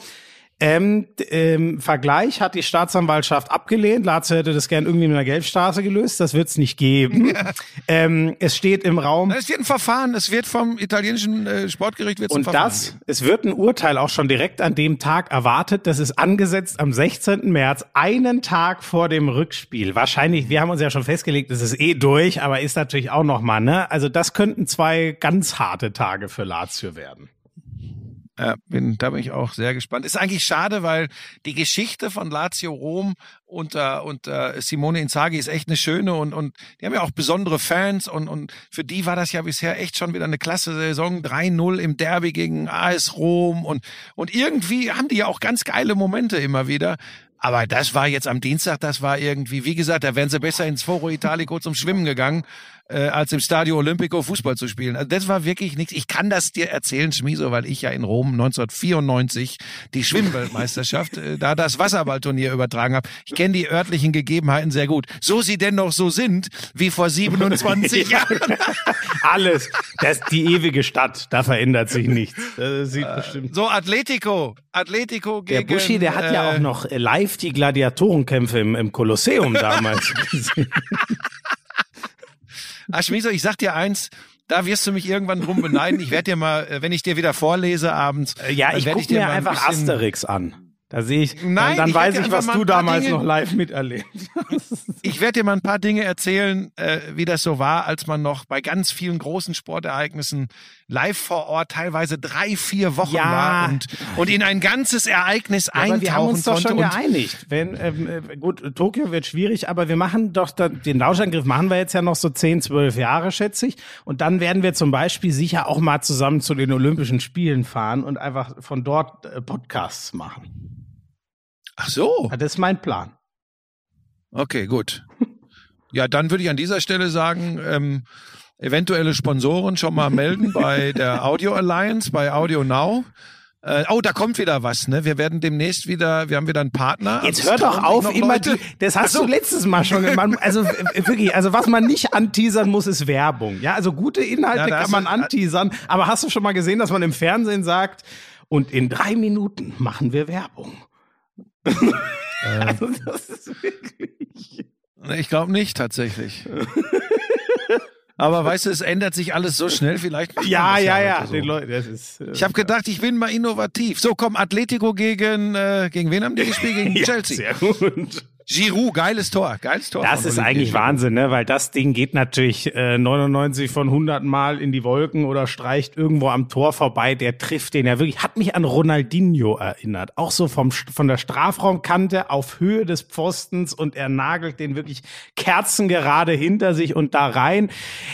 Ähm, d- ähm, Vergleich hat die Staatsanwaltschaft abgelehnt. Lazio hätte das gern irgendwie mit einer Gelbstraße gelöst. Das wird es nicht geben. ähm, es steht im Raum. Es wird ein Verfahren, es wird vom italienischen äh, Sportgericht wird's ein Und Verfahren das, geben. es wird ein Urteil auch schon direkt an dem Tag erwartet. Das ist angesetzt am 16. März, einen Tag vor dem Rückspiel. Wahrscheinlich, wir haben uns ja schon festgelegt, es ist eh durch, aber ist natürlich auch noch mal, ne? Also das könnten zwei ganz harte Tage für Lazio werden. Ja, bin, da bin ich auch sehr gespannt. Ist eigentlich schade, weil die Geschichte von Lazio Rom unter, unter Simone Inzaghi ist echt eine schöne und, und die haben ja auch besondere Fans und, und für die war das ja bisher echt schon wieder eine klasse Saison. 3-0 im Derby gegen AS Rom und, und irgendwie haben die ja auch ganz geile Momente immer wieder. Aber das war jetzt am Dienstag, das war irgendwie, wie gesagt, da wären sie besser ins Foro Italico zum Schwimmen gegangen, äh, als im Stadio Olimpico Fußball zu spielen. Also das war wirklich nichts. Ich kann das dir erzählen, Schmieso, weil ich ja in Rom 1994 die Schwimmweltmeisterschaft, äh, da das Wasserballturnier übertragen habe. Ich kenne die örtlichen Gegebenheiten sehr gut. So sie denn noch so sind, wie vor 27 Jahren. Alles, das ist die ewige Stadt, da verändert sich nichts. Das sieht bestimmt. So Atletico, Atletico Der gegen... Buschi, der hat ja äh, auch noch live die Gladiatorenkämpfe im, im Kolosseum damals gesehen. Schmieso, ich sag dir eins, da wirst du mich irgendwann drum beneiden. Ich werde dir mal, äh, wenn ich dir wieder vorlese abends. Äh, Ja, ich gucke dir mir ein einfach Asterix an. Da sehe ich, Nein, dann, dann ich weiß ich, was du damals Dinge- noch live miterlebt hast. Ich werde dir mal ein paar Dinge erzählen, äh, wie das so war, als man noch bei ganz vielen großen Sportereignissen live vor Ort teilweise drei, vier Wochen Ja. war und, und in ein ganzes Ereignis aber wir haben eintauchen uns doch konnte. schon geeinigt. Wenn, ähm, äh, gut, Tokio wird schwierig, aber wir machen doch da, den Lauschangriff machen wir jetzt ja noch so 10, 12 Jahre, schätze ich. Und dann werden wir zum Beispiel sicher auch mal zusammen zu den Olympischen Spielen fahren und einfach von dort äh, Podcasts machen. Ach so, Das ist mein Plan. okay, gut. Ja, dann würde ich an dieser Stelle sagen, ähm, eventuelle Sponsoren schon mal melden bei der Audio Alliance, bei Audio Now. Äh, oh, da kommt wieder was, ne? Wir werden demnächst wieder, wir haben wieder einen Partner. Jetzt Also hör doch auf, immer Leute. die, das hast so. du letztes Mal schon gemacht. Also äh, wirklich, also was man nicht anteasern muss, ist Werbung. Ja, also gute Inhalte Ja, kann man du- anteasern, aber hast du schon mal gesehen, dass man im Fernsehen sagt, und in drei Minuten machen wir Werbung. Also das ist wirklich. Ich glaube nicht, tatsächlich. Aber weißt du, es ändert sich alles so schnell, vielleicht. Ja, ja, ja. so. Leuten, ist, äh, Ich habe gedacht, ich bin mal innovativ. So, komm, Atletico gegen, äh, gegen wen haben die gespielt? Gegen ja, Chelsea. Sehr gut. Giroud, geiles Tor, geiles Tor. Das ist Olivier eigentlich Giroud. Wahnsinn, ne? weil das Ding geht natürlich äh, 99 von 100 Mal in die Wolken oder streicht irgendwo am Tor vorbei. Der trifft den ja wirklich, hat mich an Ronaldinho erinnert. Auch so vom, von der Strafraumkante auf Höhe des Pfostens und er nagelt den wirklich kerzengerade hinter sich und da rein.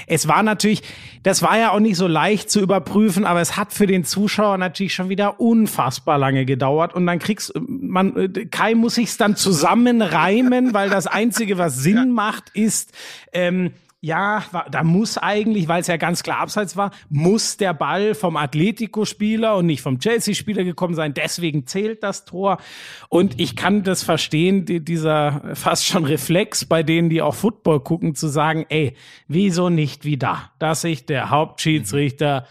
Es war natürlich, das war ja auch nicht so leicht zu überprüfen, aber es hat für den Zuschauer natürlich schon wieder unfassbar lange gedauert und dann kriegst man, äh, Kai muss sich's dann zusammenreimen, weil das einzige, was Sinn macht, ist, ähm, ja, da muss eigentlich, weil es ja ganz klar abseits war, muss der Ball vom Atletico-Spieler und nicht vom Chelsea-Spieler gekommen sein. Deswegen zählt das Tor. Und ich kann das verstehen, die, dieser fast schon Reflex bei denen, die auch Football gucken, zu sagen, ey, wieso nicht wie da? Dass sich der Hauptschiedsrichter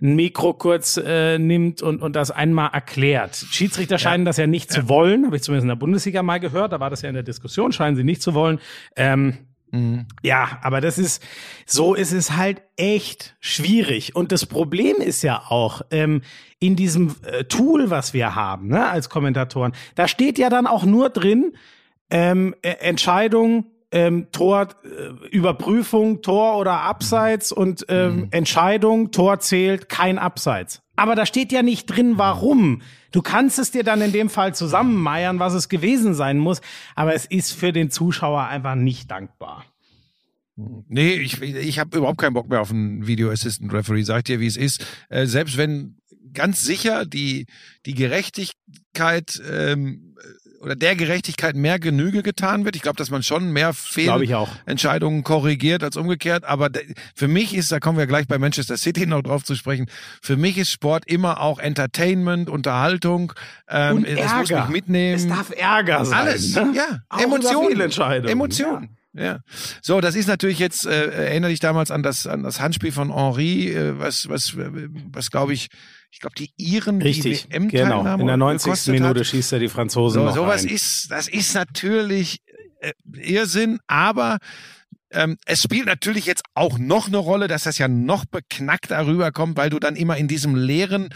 ein Mikro kurz äh, nimmt und, und das einmal erklärt. Schiedsrichter scheinen das ja nicht zu wollen, habe ich zumindest in der Bundesliga mal gehört, da war das ja in der Diskussion, scheinen sie nicht zu wollen. Ähm, ja, aber das ist, so ist es halt echt schwierig. Und das Problem ist ja auch, ähm, in diesem äh, Tool, was wir haben, ne, als Kommentatoren, da steht ja dann auch nur drin, ähm, äh, Entscheidung, ähm, Tor, äh, Überprüfung, Tor oder Abseits und ähm, Entscheidung, Tor zählt, kein Abseits. Aber da steht ja nicht drin, warum. Du kannst es dir dann in dem Fall zusammenmeiern, was es gewesen sein muss, aber es ist für den Zuschauer einfach nicht dankbar. Nee, ich, ich habe überhaupt keinen Bock mehr auf einen Video Assistant Referee. Sagt dir, wie es ist. Äh, selbst wenn ganz sicher die, die Gerechtigkeit ähm, oder der Gerechtigkeit mehr Genüge getan wird. Ich glaube, dass man schon mehr Glaube ich auch. Fehlentscheidungen korrigiert als umgekehrt. Aber für mich ist, da kommen wir gleich bei Manchester City noch drauf zu sprechen, für mich ist Sport immer auch Entertainment, Unterhaltung. Ähm, Und es muss Ärger. mich mitnehmen. Es darf Ärger sein. Alles, ne? ja. Auch Emotionen. Emotionen. Ja. So, das ist natürlich jetzt, äh, erinnere dich damals an das, an das Handspiel von Henri, äh, was, was, äh, was glaube ich, ich glaube, die Iren, Richtig, die WM genau. In der 90. gekostet Minute hat. schießt er die Franzosen So, noch sowas rein. ist, das ist natürlich äh, Irrsinn, aber ähm, es spielt natürlich jetzt auch noch eine Rolle, dass das ja noch beknackter rüberkommt, weil du dann immer in diesem leeren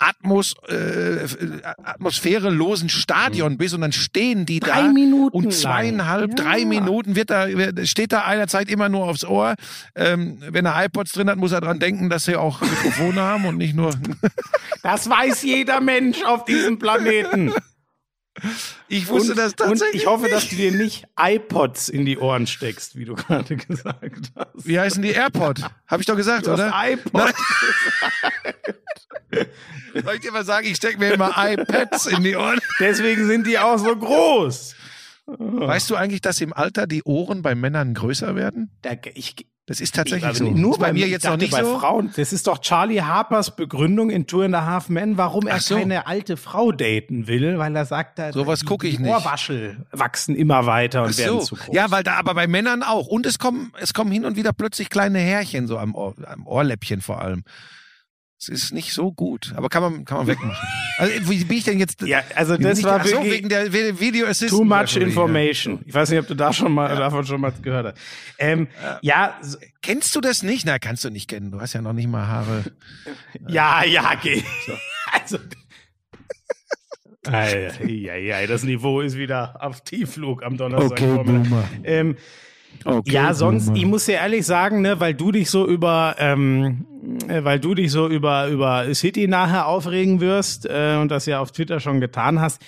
Atmos, äh, atmosphärelosen Stadion bist und dann stehen die Drei da Minuten und lang. zweieinhalb, Ja. drei Minuten wird da, steht da einer zeigt immer nur aufs Ohr. Ähm, wenn er iPods drin hat, muss er dran denken, dass sie auch Mikrofone haben und nicht nur. Das weiß jeder Mensch auf diesem Planeten. Ich wusste und, das tatsächlich. Und ich hoffe, dass du dir nicht iPods in die Ohren steckst, wie du gerade gesagt hast. Wie heißen die AirPod? Habe ich doch gesagt, Du oder? iPod. Soll ich dir mal sagen, ich stecke mir immer iPads in die Ohren. Deswegen sind die auch so groß. Weißt du eigentlich, dass im Alter die Ohren bei Männern größer werden? Da, ich, Das ist tatsächlich ich so. nur ist bei mir jetzt noch nicht bei so. Frauen. Das ist doch Charlie Harpers Begründung in Two and a Half Men, warum er so. keine alte Frau daten will, weil er sagt, da, Sowas die- gucke ich die nicht. Ohrwaschel wachsen immer weiter und Ach werden so. zu groß. Ja, weil da aber bei Männern auch. Und es kommen, es kommen hin und wieder plötzlich kleine Härchen, so am, Ohr, am Ohrläppchen vor allem. Es ist nicht so gut, aber kann man, kann man wegmachen. Also, wie bin ich denn jetzt? Ja, also das war so, wegen der Vi- Video Assistant. too much ja. information. Ich weiß nicht, ob du da schon mal davon schon mal gehört hast. Ähm, ja, so- Kennst du das nicht? Na, kannst du nicht kennen. Du hast ja noch nicht mal Haare. ja, ja, geht. Also Ei, ei, ei, das Niveau ist wieder auf Tiefflug am Donnerstag. ähm, ja, sonst, ich muss dir ehrlich sagen, ne, weil du dich so über, ähm, äh, weil du dich so über, über City nachher aufregen wirst äh, und das ja auf Twitter schon getan hast.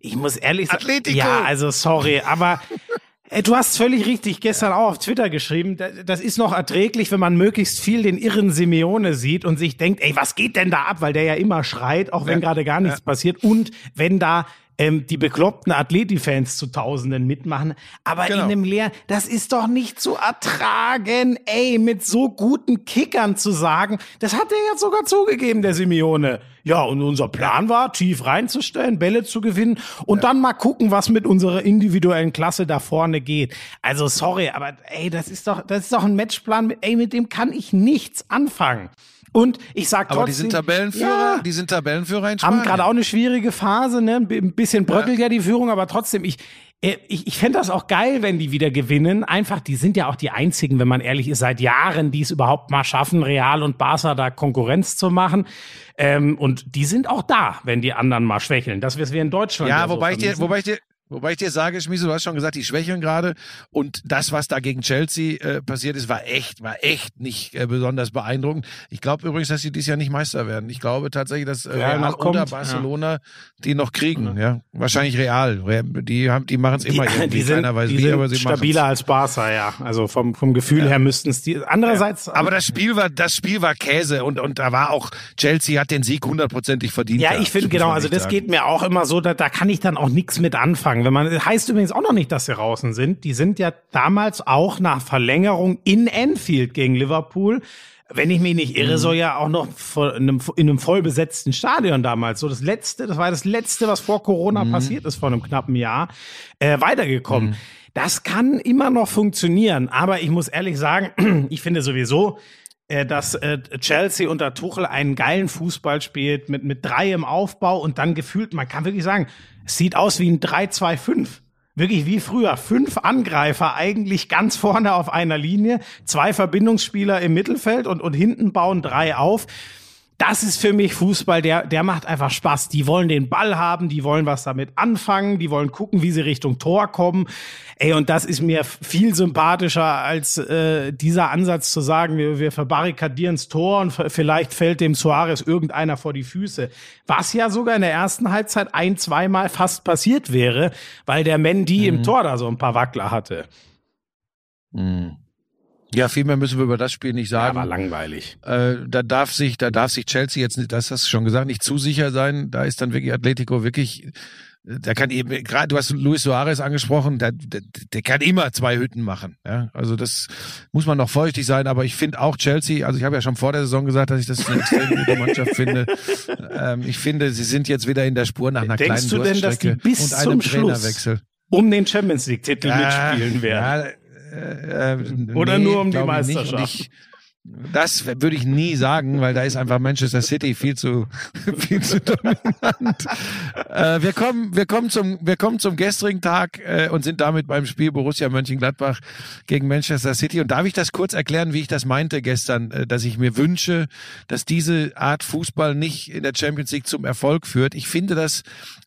Ich muss ehrlich sagen, Atletico! ja, also sorry, aber äh, du hast völlig richtig gestern auch auf Twitter geschrieben, da- das ist noch erträglich, wenn man möglichst viel den irren Simeone sieht und sich denkt, ey, was geht denn da ab, weil der ja immer schreit, auch wenn gerade gar nichts passiert. Und wenn da ähm, die bekloppten Atleti-Fans zu Tausenden mitmachen, aber Genau. in einem leeren, das ist doch nicht zu ertragen, ey, mit so guten Kickern zu sagen, das hat er jetzt sogar zugegeben, der Simeone. Ja, und unser Plan war, tief reinzustellen, Bälle zu gewinnen und dann mal gucken, was mit unserer individuellen Klasse da vorne geht. Also sorry, aber ey, das ist doch, das ist doch ein Matchplan, ey, mit dem kann ich nichts anfangen. Und ich sag trotzdem, Aber die sind Tabellenführer, Ja, die sind Tabellenführer in haben Spanien. gerade auch eine schwierige Phase, ne? Ein bi- Ein bisschen bröckelt ja die Führung, aber trotzdem, ich, äh, ich, ich fände das auch geil, wenn die wieder gewinnen. Einfach, die sind ja auch die einzigen, wenn man ehrlich ist, seit Jahren, die es überhaupt mal schaffen, Real und Barca da Konkurrenz zu machen. Ähm, und die sind auch da, wenn die anderen mal schwächeln. Das wir es wir in Deutschland. ja, ja so wobei ich dir, wobei ich dir, Wobei ich dir sage, Schmiese, du hast schon gesagt, die schwächeln gerade. Und das, was da gegen Chelsea äh, passiert ist, war echt, war echt nicht äh, besonders beeindruckend. Ich glaube übrigens, dass sie dieses Jahr nicht Meister werden. Ich glaube tatsächlich, dass äh, Real Real kommt, oder Barcelona die noch kriegen. Ja, wahrscheinlich Real. Die haben, die machen es immer irgendwie. die sind, Keiner weiß die wie, aber sie stabiler machen's. als Barca, ja. Also vom, vom Gefühl her müssten es die. Andererseits, Aber das Spiel war, das Spiel war Käse und, und da war auch, Chelsea hat den Sieg hundertprozentig verdient. Ja, ich finde genau, also das sagen. geht mir auch immer so, da, da kann ich dann auch nichts mit anfangen. Wenn man heißt übrigens auch noch nicht, dass sie draußen sind. Die sind ja damals auch nach Verlängerung in Anfield gegen Liverpool. Wenn ich mich nicht Mhm. irre, soll ja auch noch vor einem, in einem vollbesetzten Stadion damals, so das letzte, das war das letzte, was vor Corona Mhm. passiert ist, vor einem knappen Jahr, äh, weitergekommen. Das kann immer noch funktionieren, aber ich muss ehrlich sagen, ich finde sowieso, äh, dass äh, Chelsea unter Tuchel einen geilen Fußball spielt mit, mit drei im Aufbau und dann gefühlt, man kann wirklich sagen, sieht aus wie ein 3-2-5. Wirklich wie früher. Fünf Angreifer eigentlich ganz vorne auf einer Linie, zwei Verbindungsspieler im Mittelfeld und, und hinten bauen drei auf. Das ist für mich Fußball, der, der macht einfach Spaß. Die wollen den Ball haben, die wollen was damit anfangen, die wollen gucken, wie sie Richtung Tor kommen. Ey, und das ist mir viel sympathischer als äh, dieser Ansatz zu sagen, wir, wir verbarrikadieren's Tor und vielleicht fällt dem Suarez irgendeiner vor die Füße. Was ja sogar in der ersten Halbzeit ein, zweimal fast passiert wäre, weil der Mendy im Tor da so ein paar Wackler hatte. Mhm. Ja, viel mehr müssen wir über das Spiel nicht sagen. Aber langweilig. Äh, da darf sich, da darf sich Chelsea jetzt, nicht, das hast du schon gesagt, nicht zu sicher sein. Da ist dann wirklich Atletico wirklich, der kann eben, gerade du hast Luis Suarez angesprochen, der, der, der kann immer zwei Hütten machen. Ja, also das muss man noch vorsichtig sein. Aber ich finde auch Chelsea, also ich habe ja schon vor der Saison gesagt, dass ich das eine extrem gute Mannschaft finde. Ähm, ich finde, sie sind jetzt wieder in der Spur nach einer Denkst kleinen du denn, dass die bis und einem zum Schluss Trainerwechsel. Um den Champions League Titel mitspielen werden. Ja, äh, äh, Oder nur um die Meisterschaft? Das würde ich nie sagen, weil da ist einfach Manchester City viel zu viel zu dominant. äh, wir kommen, wir kommen zum, wir kommen zum gestrigen Tag äh, und sind damit beim Spiel Borussia Mönchengladbach gegen Manchester City. Und darf ich das kurz erklären, wie ich das meinte gestern, äh, dass ich mir wünsche, dass diese Art Fußball nicht in der Champions League zum Erfolg führt. Ich finde das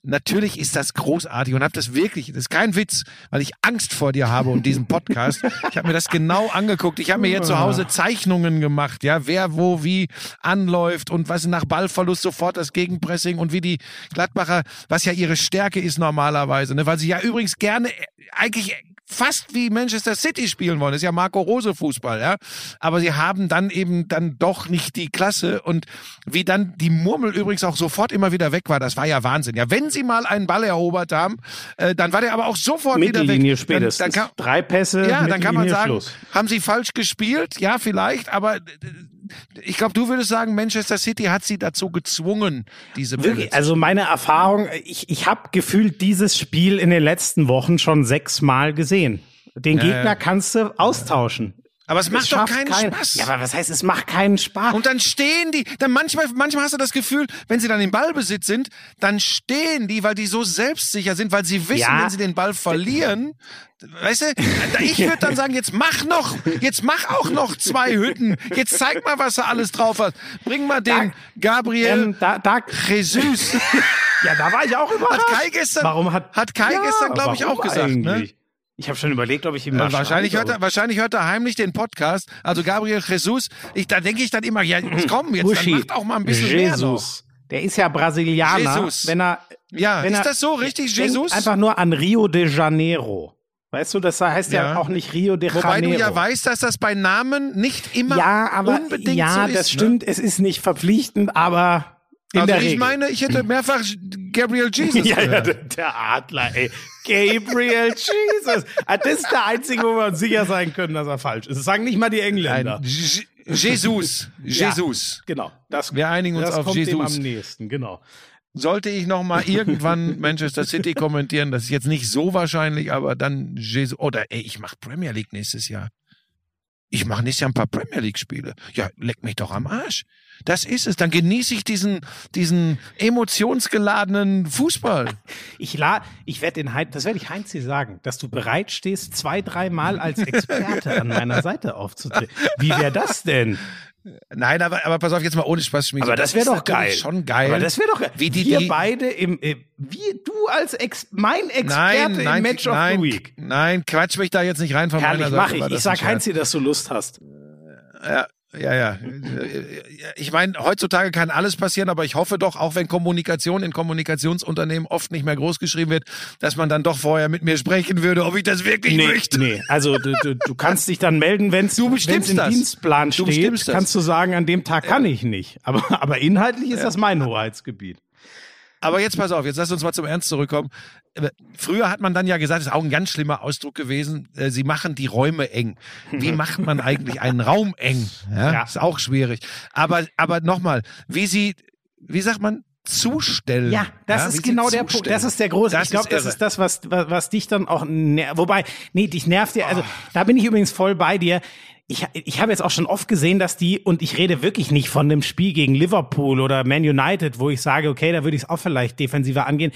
natürlich ist das großartig und habe das wirklich, das ist kein Witz, weil ich Angst vor dir habe und diesem Podcast. Ich habe mir das genau angeguckt. Ich habe mir hier zu Hause Zeichnungen gemacht, ja, wer wo wie anläuft und was nach Ballverlust sofort das Gegenpressing und wie die Gladbacher, was ja ihre Stärke ist normalerweise, ne, weil sie ja übrigens gerne äh, eigentlich fast wie Manchester City spielen wollen. Das ist ja Marco Rose Fußball, ja. Aber sie haben dann eben dann doch nicht die Klasse und wie dann die Murmel übrigens auch sofort immer wieder weg war, das war ja Wahnsinn. Ja, wenn sie mal einen Ball erobert haben, äh, dann war der aber auch sofort wieder weg. Mittellinie Dann, spätestens. dann kann, Drei Pässe, ja, dann kann man sagen, Schluss. haben sie falsch gespielt? Ja, vielleicht, aber äh, ich glaube, du würdest sagen, Manchester City hat sie dazu gezwungen, diese Bälle Wirklich, zu also meine Erfahrung, ich, ich habe gefühlt dieses Spiel in den letzten Wochen schon sechsmal gesehen. Den Ja, Gegner ja. kannst du austauschen. Aber es macht doch keinen kein- Spaß. Ja, aber was heißt, es macht keinen Spaß? Und dann stehen die, dann manchmal, manchmal hast du das Gefühl, wenn sie dann im Ballbesitz sind, dann stehen die, weil die so selbstsicher sind, weil sie wissen, Ja. wenn sie den Ball verlieren, weißt du, ich würde dann sagen, jetzt mach noch, jetzt mach auch noch zwei Hütten, jetzt zeig mal, was er alles drauf hat. Bring mal den Gabriel ähm, da, da, Jesus. ja, da war ich auch überrascht. Hat Kai gestern, Warum hat, hat Kai Ja, gestern, glaube ich, auch gesagt, ne? Ich habe schon überlegt, ob ich ihm Äh, mal wahrscheinlich, schreibe, hört er, wahrscheinlich hört er heimlich den Podcast. Also Gabriel Jesus. Ich, da denke ich dann immer, ja, jetzt komm, jetzt dann macht auch mal ein bisschen mehr. Jesus. Der ist ja Brasilianer. Jesus. Wenn er, Ja, wenn ist er das so richtig, Jesus? Einfach nur an Rio de Janeiro. Weißt du, das heißt ja, Ja. auch nicht Rio de Wobei Janeiro. du ja weißt, dass das bei Namen nicht immer ja, aber unbedingt ja, so ist. das ne? stimmt. Es ist nicht verpflichtend, aber in Also der ich Regel. meine, ich hätte mehrfach Gabriel Jesus ja, ja, der, der Adler, ey. Gabriel Jesus. Ah, Das ist der einzige, wo wir uns sicher sein können, dass er falsch ist. Das sagen nicht mal die Engländer. Jesus. Jesus. Genau. Das, Wir einigen uns das auf kommt Jesus. Dem am nächsten, genau. Sollte ich noch mal irgendwann Manchester City kommentieren, das ist jetzt nicht so wahrscheinlich, aber dann Jesus. Oder ey, ich mache Premier League nächstes Jahr. Ich mache nächstes Jahr ein paar Premier League Spiele. Ja, leck mich doch am Arsch. Das ist es. Dann genieße ich diesen, diesen emotionsgeladenen Fußball. Ich, la ich werde den Heinz, das werde ich Heinz dir sagen, dass du bereit stehst, zwei, dreimal als Experte an meiner Seite aufzutreten. Wie wäre das denn? Nein, aber, aber pass auf, jetzt mal ohne Spaß, Schmiede. Aber das wäre ist doch geil. Schon geil. Aber das wäre doch geil. Wie die, Wir die, beide im, äh, wie du als Ex mein Experte nein, nein, im Match nein, of the Week. Nein, quatsch mich da jetzt nicht rein von Herrlich, meiner mach Seite. ich. war Ich das sag. Heinz dir, dass du Lust hast. Ja, ja, ja. Ich meine, heutzutage kann alles passieren, aber ich hoffe doch, auch wenn Kommunikation in Kommunikationsunternehmen oft nicht mehr groß geschrieben wird, dass man dann doch vorher mit mir sprechen würde, ob ich das wirklich Nee, möchte. nee, also du, du, kannst dich dann melden, wenn es im das. Dienstplan Du steht, kannst du sagen, an dem Tag kann ich nicht. Aber, aber inhaltlich ist das mein Hoheitsgebiet. Aber jetzt pass auf, jetzt lass uns mal zum Ernst zurückkommen. Äh, Früher hat man dann ja gesagt, das ist auch ein ganz schlimmer Ausdruck gewesen, äh, sie machen die Räume eng. Wie macht man eigentlich einen Raum eng? Ja, Ja. Ist auch schwierig. Aber, aber nochmal, wie sie, wie sagt man, zustellen. Ja, das wie ist genau der Punkt. Das ist der große. Das ich glaube, das ist das, was, was, was dich dann auch ner Wobei, nee, dich nervt ja. Also, da bin ich übrigens voll bei dir. Ich, ich habe jetzt auch schon oft gesehen, dass die, und ich rede wirklich nicht von dem Spiel gegen Liverpool oder Man United, wo ich sage, okay, da würde ich es auch vielleicht defensiver angehen.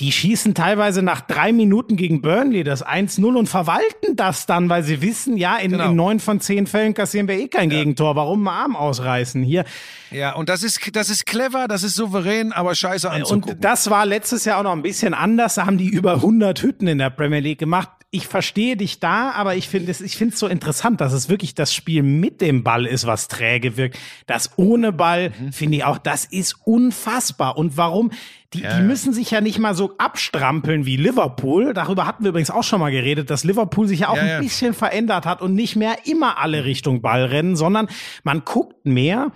Die schießen teilweise nach drei Minuten gegen Burnley das 1-0 und verwalten das dann, weil sie wissen, ja, in, Genau. in neun von zehn Fällen kassieren wir eh kein Gegentor. Warum mal Arm ausreißen hier? Ja, und das ist, das ist clever, das ist souverän, aber scheiße anzugucken. Und das war letztes Jahr auch noch ein bisschen anders. Da haben die über 100 Hütten in der Premier League gemacht. Ich verstehe dich da, aber ich finde es, ich finde es so interessant, dass es wirklich das Spiel mit dem Ball ist, was träge wirkt. Das ohne Ball, Mhm. finde ich auch, das ist unfassbar. Und warum? Die, die müssen sich ja nicht mal so abstrampeln wie Liverpool. Darüber hatten wir übrigens auch schon mal geredet, dass Liverpool sich ja auch Ja, ja. ein bisschen verändert hat und nicht mehr immer alle Richtung Ball rennen, sondern man guckt mehr,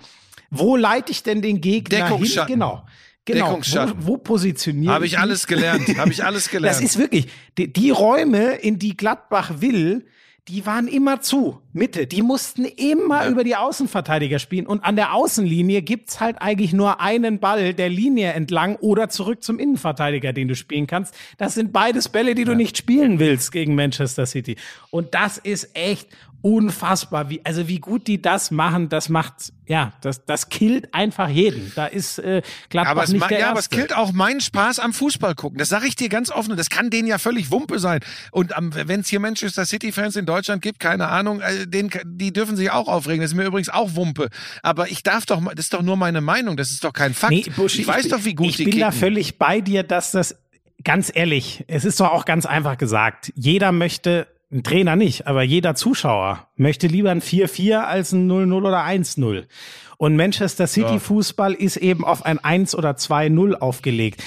wo leite ich denn den Gegner hin? Genau. Genau, wo, Deckungsschatten. wo positioniere Habe ich mich? alles gelernt, habe ich alles gelernt. Das ist wirklich, die, die Räume, in die Gladbach will, die waren immer zu. Mitte. Die mussten immer über die Außenverteidiger spielen. Und an der Außenlinie gibt's halt eigentlich nur einen Ball der Linie entlang oder zurück zum Innenverteidiger, den du spielen kannst. Das sind beides Bälle, die du nicht spielen willst gegen Manchester City. Und das ist echt unfassbar. Wie, also wie gut die das machen, das macht, ja, das, das killt einfach jeden. Da ist äh, Gladbach aber es, nicht der ja, Erste. aber es killt auch meinen Spaß am Fußball gucken. Das sage ich dir ganz offen. Das kann denen ja völlig Wumpe sein. Und wenn es hier Manchester City-Fans in Deutschland gibt, keine Ahnung, äh, den, die dürfen sich auch aufregen. Das ist mir übrigens auch Wumpe. Aber ich darf doch, mal- das ist doch nur meine Meinung. Das ist doch kein Fakt. Nee, Buschi, ich weiß bin- doch, wie gut ich die bin da völlig bei dir, dass das ganz ehrlich, es ist doch auch ganz einfach gesagt. Jeder möchte, ein Trainer nicht, aber jeder Zuschauer möchte lieber ein 4-4 als ein 0-0 oder 1-0. Und Manchester City Fußball ist eben auf ein 1 oder 2-0 aufgelegt.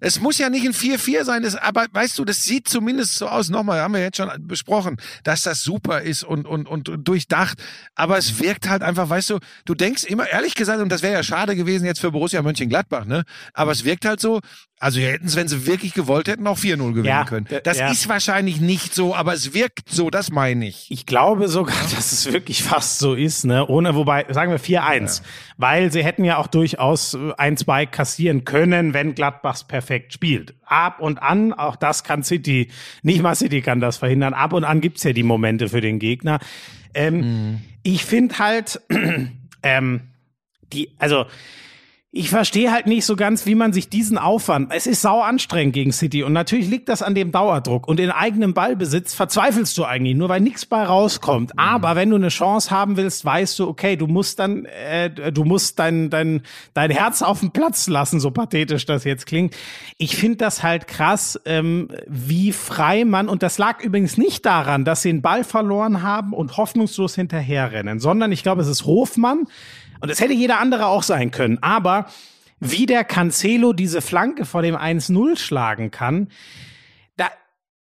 Es muss ja nicht ein 4-4 sein, das, aber weißt du, das sieht zumindest so aus. Nochmal, haben wir jetzt schon besprochen, dass das super ist und, und, und, und durchdacht. Aber es wirkt halt einfach, weißt du, du denkst immer, ehrlich gesagt, und das wäre ja schade gewesen jetzt für Borussia Mönchengladbach, ne? Aber es wirkt halt so, also hätten es, wenn sie wirklich gewollt hätten, auch 4-0 gewinnen Ja, können. Das ja. ist wahrscheinlich nicht so, aber es wirkt so, das meine ich. Ich glaube sogar, dass es wirklich fast so ist, ne? Ohne, wobei, sagen wir 4-1. Weil sie hätten ja auch durchaus äh, 1-2 kassieren können, wenn Gladbachs perfekt spielt. Ab und an, auch das kann City, nicht mal City kann das verhindern, ab und an gibt's ja die Momente für den Gegner. Ähm, Ich finde halt, ähm, die, also, ich verstehe halt nicht so ganz, wie man sich diesen Aufwand. Es ist sau anstrengend gegen City und natürlich liegt das an dem Dauerdruck und in eigenem Ballbesitz verzweifelst du eigentlich nur, weil nichts bei rauskommt. Aber wenn du eine Chance haben willst, weißt du, okay, du musst dann, äh, du musst dein dein dein Herz auf den Platz lassen, so pathetisch das jetzt klingt. Ich finde das halt krass, ähm, wie frei man und das lag übrigens nicht daran, dass sie den Ball verloren haben und hoffnungslos hinterherrennen, sondern ich glaube, es ist Hofmann. Und es hätte jeder andere auch sein können. Aber wie der Cancelo diese Flanke vor dem 1-0 schlagen kann, da,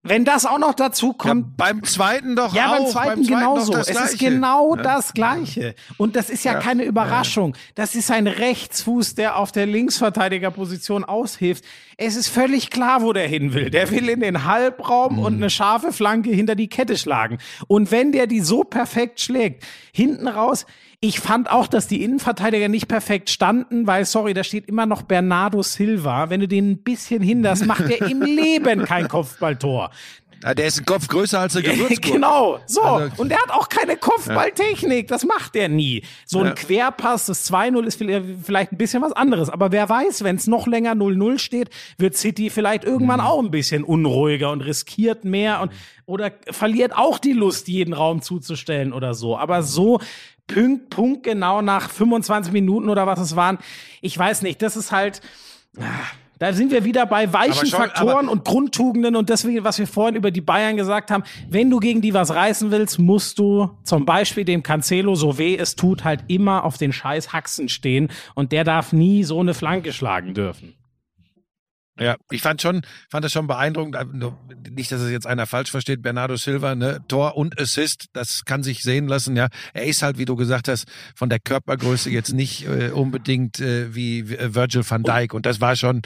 wenn das auch noch dazu Ja, kommt, beim zweiten doch ja, auch. beim zweiten, doch genauso. das Es ist Gleiche. genau Ja. das Gleiche. Und das ist ja, Ja. keine Überraschung. Das ist ein Rechtsfuß, der auf der Linksverteidigerposition aushilft. Es ist völlig klar, wo der hin will. Der will in den Halbraum und Mhm. eine scharfe Flanke hinter die Kette schlagen. Und wenn der die so perfekt schlägt, hinten raus, ich fand auch, dass die Innenverteidiger nicht perfekt standen, weil, sorry, da steht immer noch Bernardo Silva. Wenn du den ein bisschen hinderst, macht er im Leben kein Kopfballtor. Ja, der ist ein Kopf größer als eine Gewürzgurke. genau, so. Also- und er hat auch keine Kopfballtechnik. Das macht er nie. So ein Ja. Querpass, das 2-0 ist vielleicht ein bisschen was anderes. Aber wer weiß, wenn es noch länger 0-0 steht, wird City vielleicht irgendwann Mhm. auch ein bisschen unruhiger und riskiert mehr und oder verliert auch die Lust, jeden Raum zuzustellen oder so. Aber so Punkt, Punkt genau nach 25 Minuten oder was es waren, ich weiß nicht, das ist halt. ah, Da sind wir wieder bei weichen schon- Faktoren und Grundtugenden und deswegen, was wir vorhin über die Bayern gesagt haben, wenn du gegen die was reißen willst, musst du zum Beispiel dem Cancelo, so weh es tut, halt immer auf den scheiß Haxen stehen und der darf nie so eine Flanke schlagen dürfen. Ja, ich fand schon, fand das schon beeindruckend. äh, Nicht, dass es jetzt einer falsch versteht. Bernardo Silva, ne, Tor und Assist, das kann sich sehen lassen. Ja, er ist halt, wie du gesagt hast, von der Körpergröße jetzt nicht äh, unbedingt äh, wie äh, Virgil van Dijk. Und das war schon,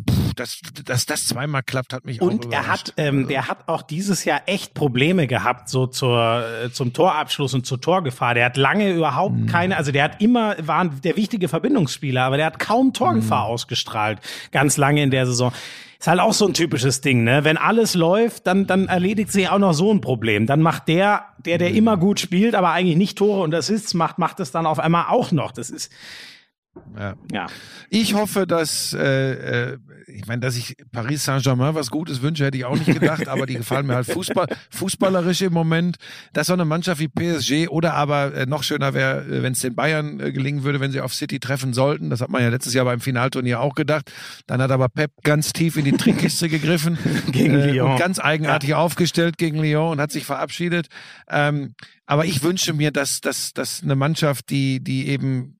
pff, dass, dass das zweimal klappt, hat mich auch Und er hat, ähm, der hat auch dieses Jahr echt Probleme gehabt, so zur, äh, zum Torabschluss und zur Torgefahr. Der hat lange überhaupt keine, also der hat immer, war der wichtige Verbindungsspieler, aber der hat kaum Torgefahr ausgestrahlt, ganz lange in der Saison. Ist halt auch so ein typisches Ding, ne? Wenn alles läuft, dann, dann erledigt sich auch noch so ein Problem. Dann macht der, der, der immer gut spielt, aber eigentlich nicht Tore und Assists macht, macht es dann auf einmal auch noch. Das ist, Ja. ja. Ich hoffe, dass, äh, äh, ich meine, dass ich Paris Saint-Germain was Gutes wünsche, hätte ich auch nicht gedacht, aber die gefallen mir halt Fußball, fußballerisch im Moment. Dass so eine Mannschaft wie PSG oder aber äh, noch schöner wäre, äh, wenn es den Bayern äh, gelingen würde, wenn sie auf City treffen sollten. Das hat man ja letztes Jahr beim Finalturnier auch gedacht. Dann hat aber Pep ganz tief in die Trickkiste gegriffen. Gegen äh, Lyon. Und ganz eigenartig aufgestellt gegen Lyon und hat sich verabschiedet. Ähm, aber ich wünsche mir, dass, dass, dass eine Mannschaft, die, die eben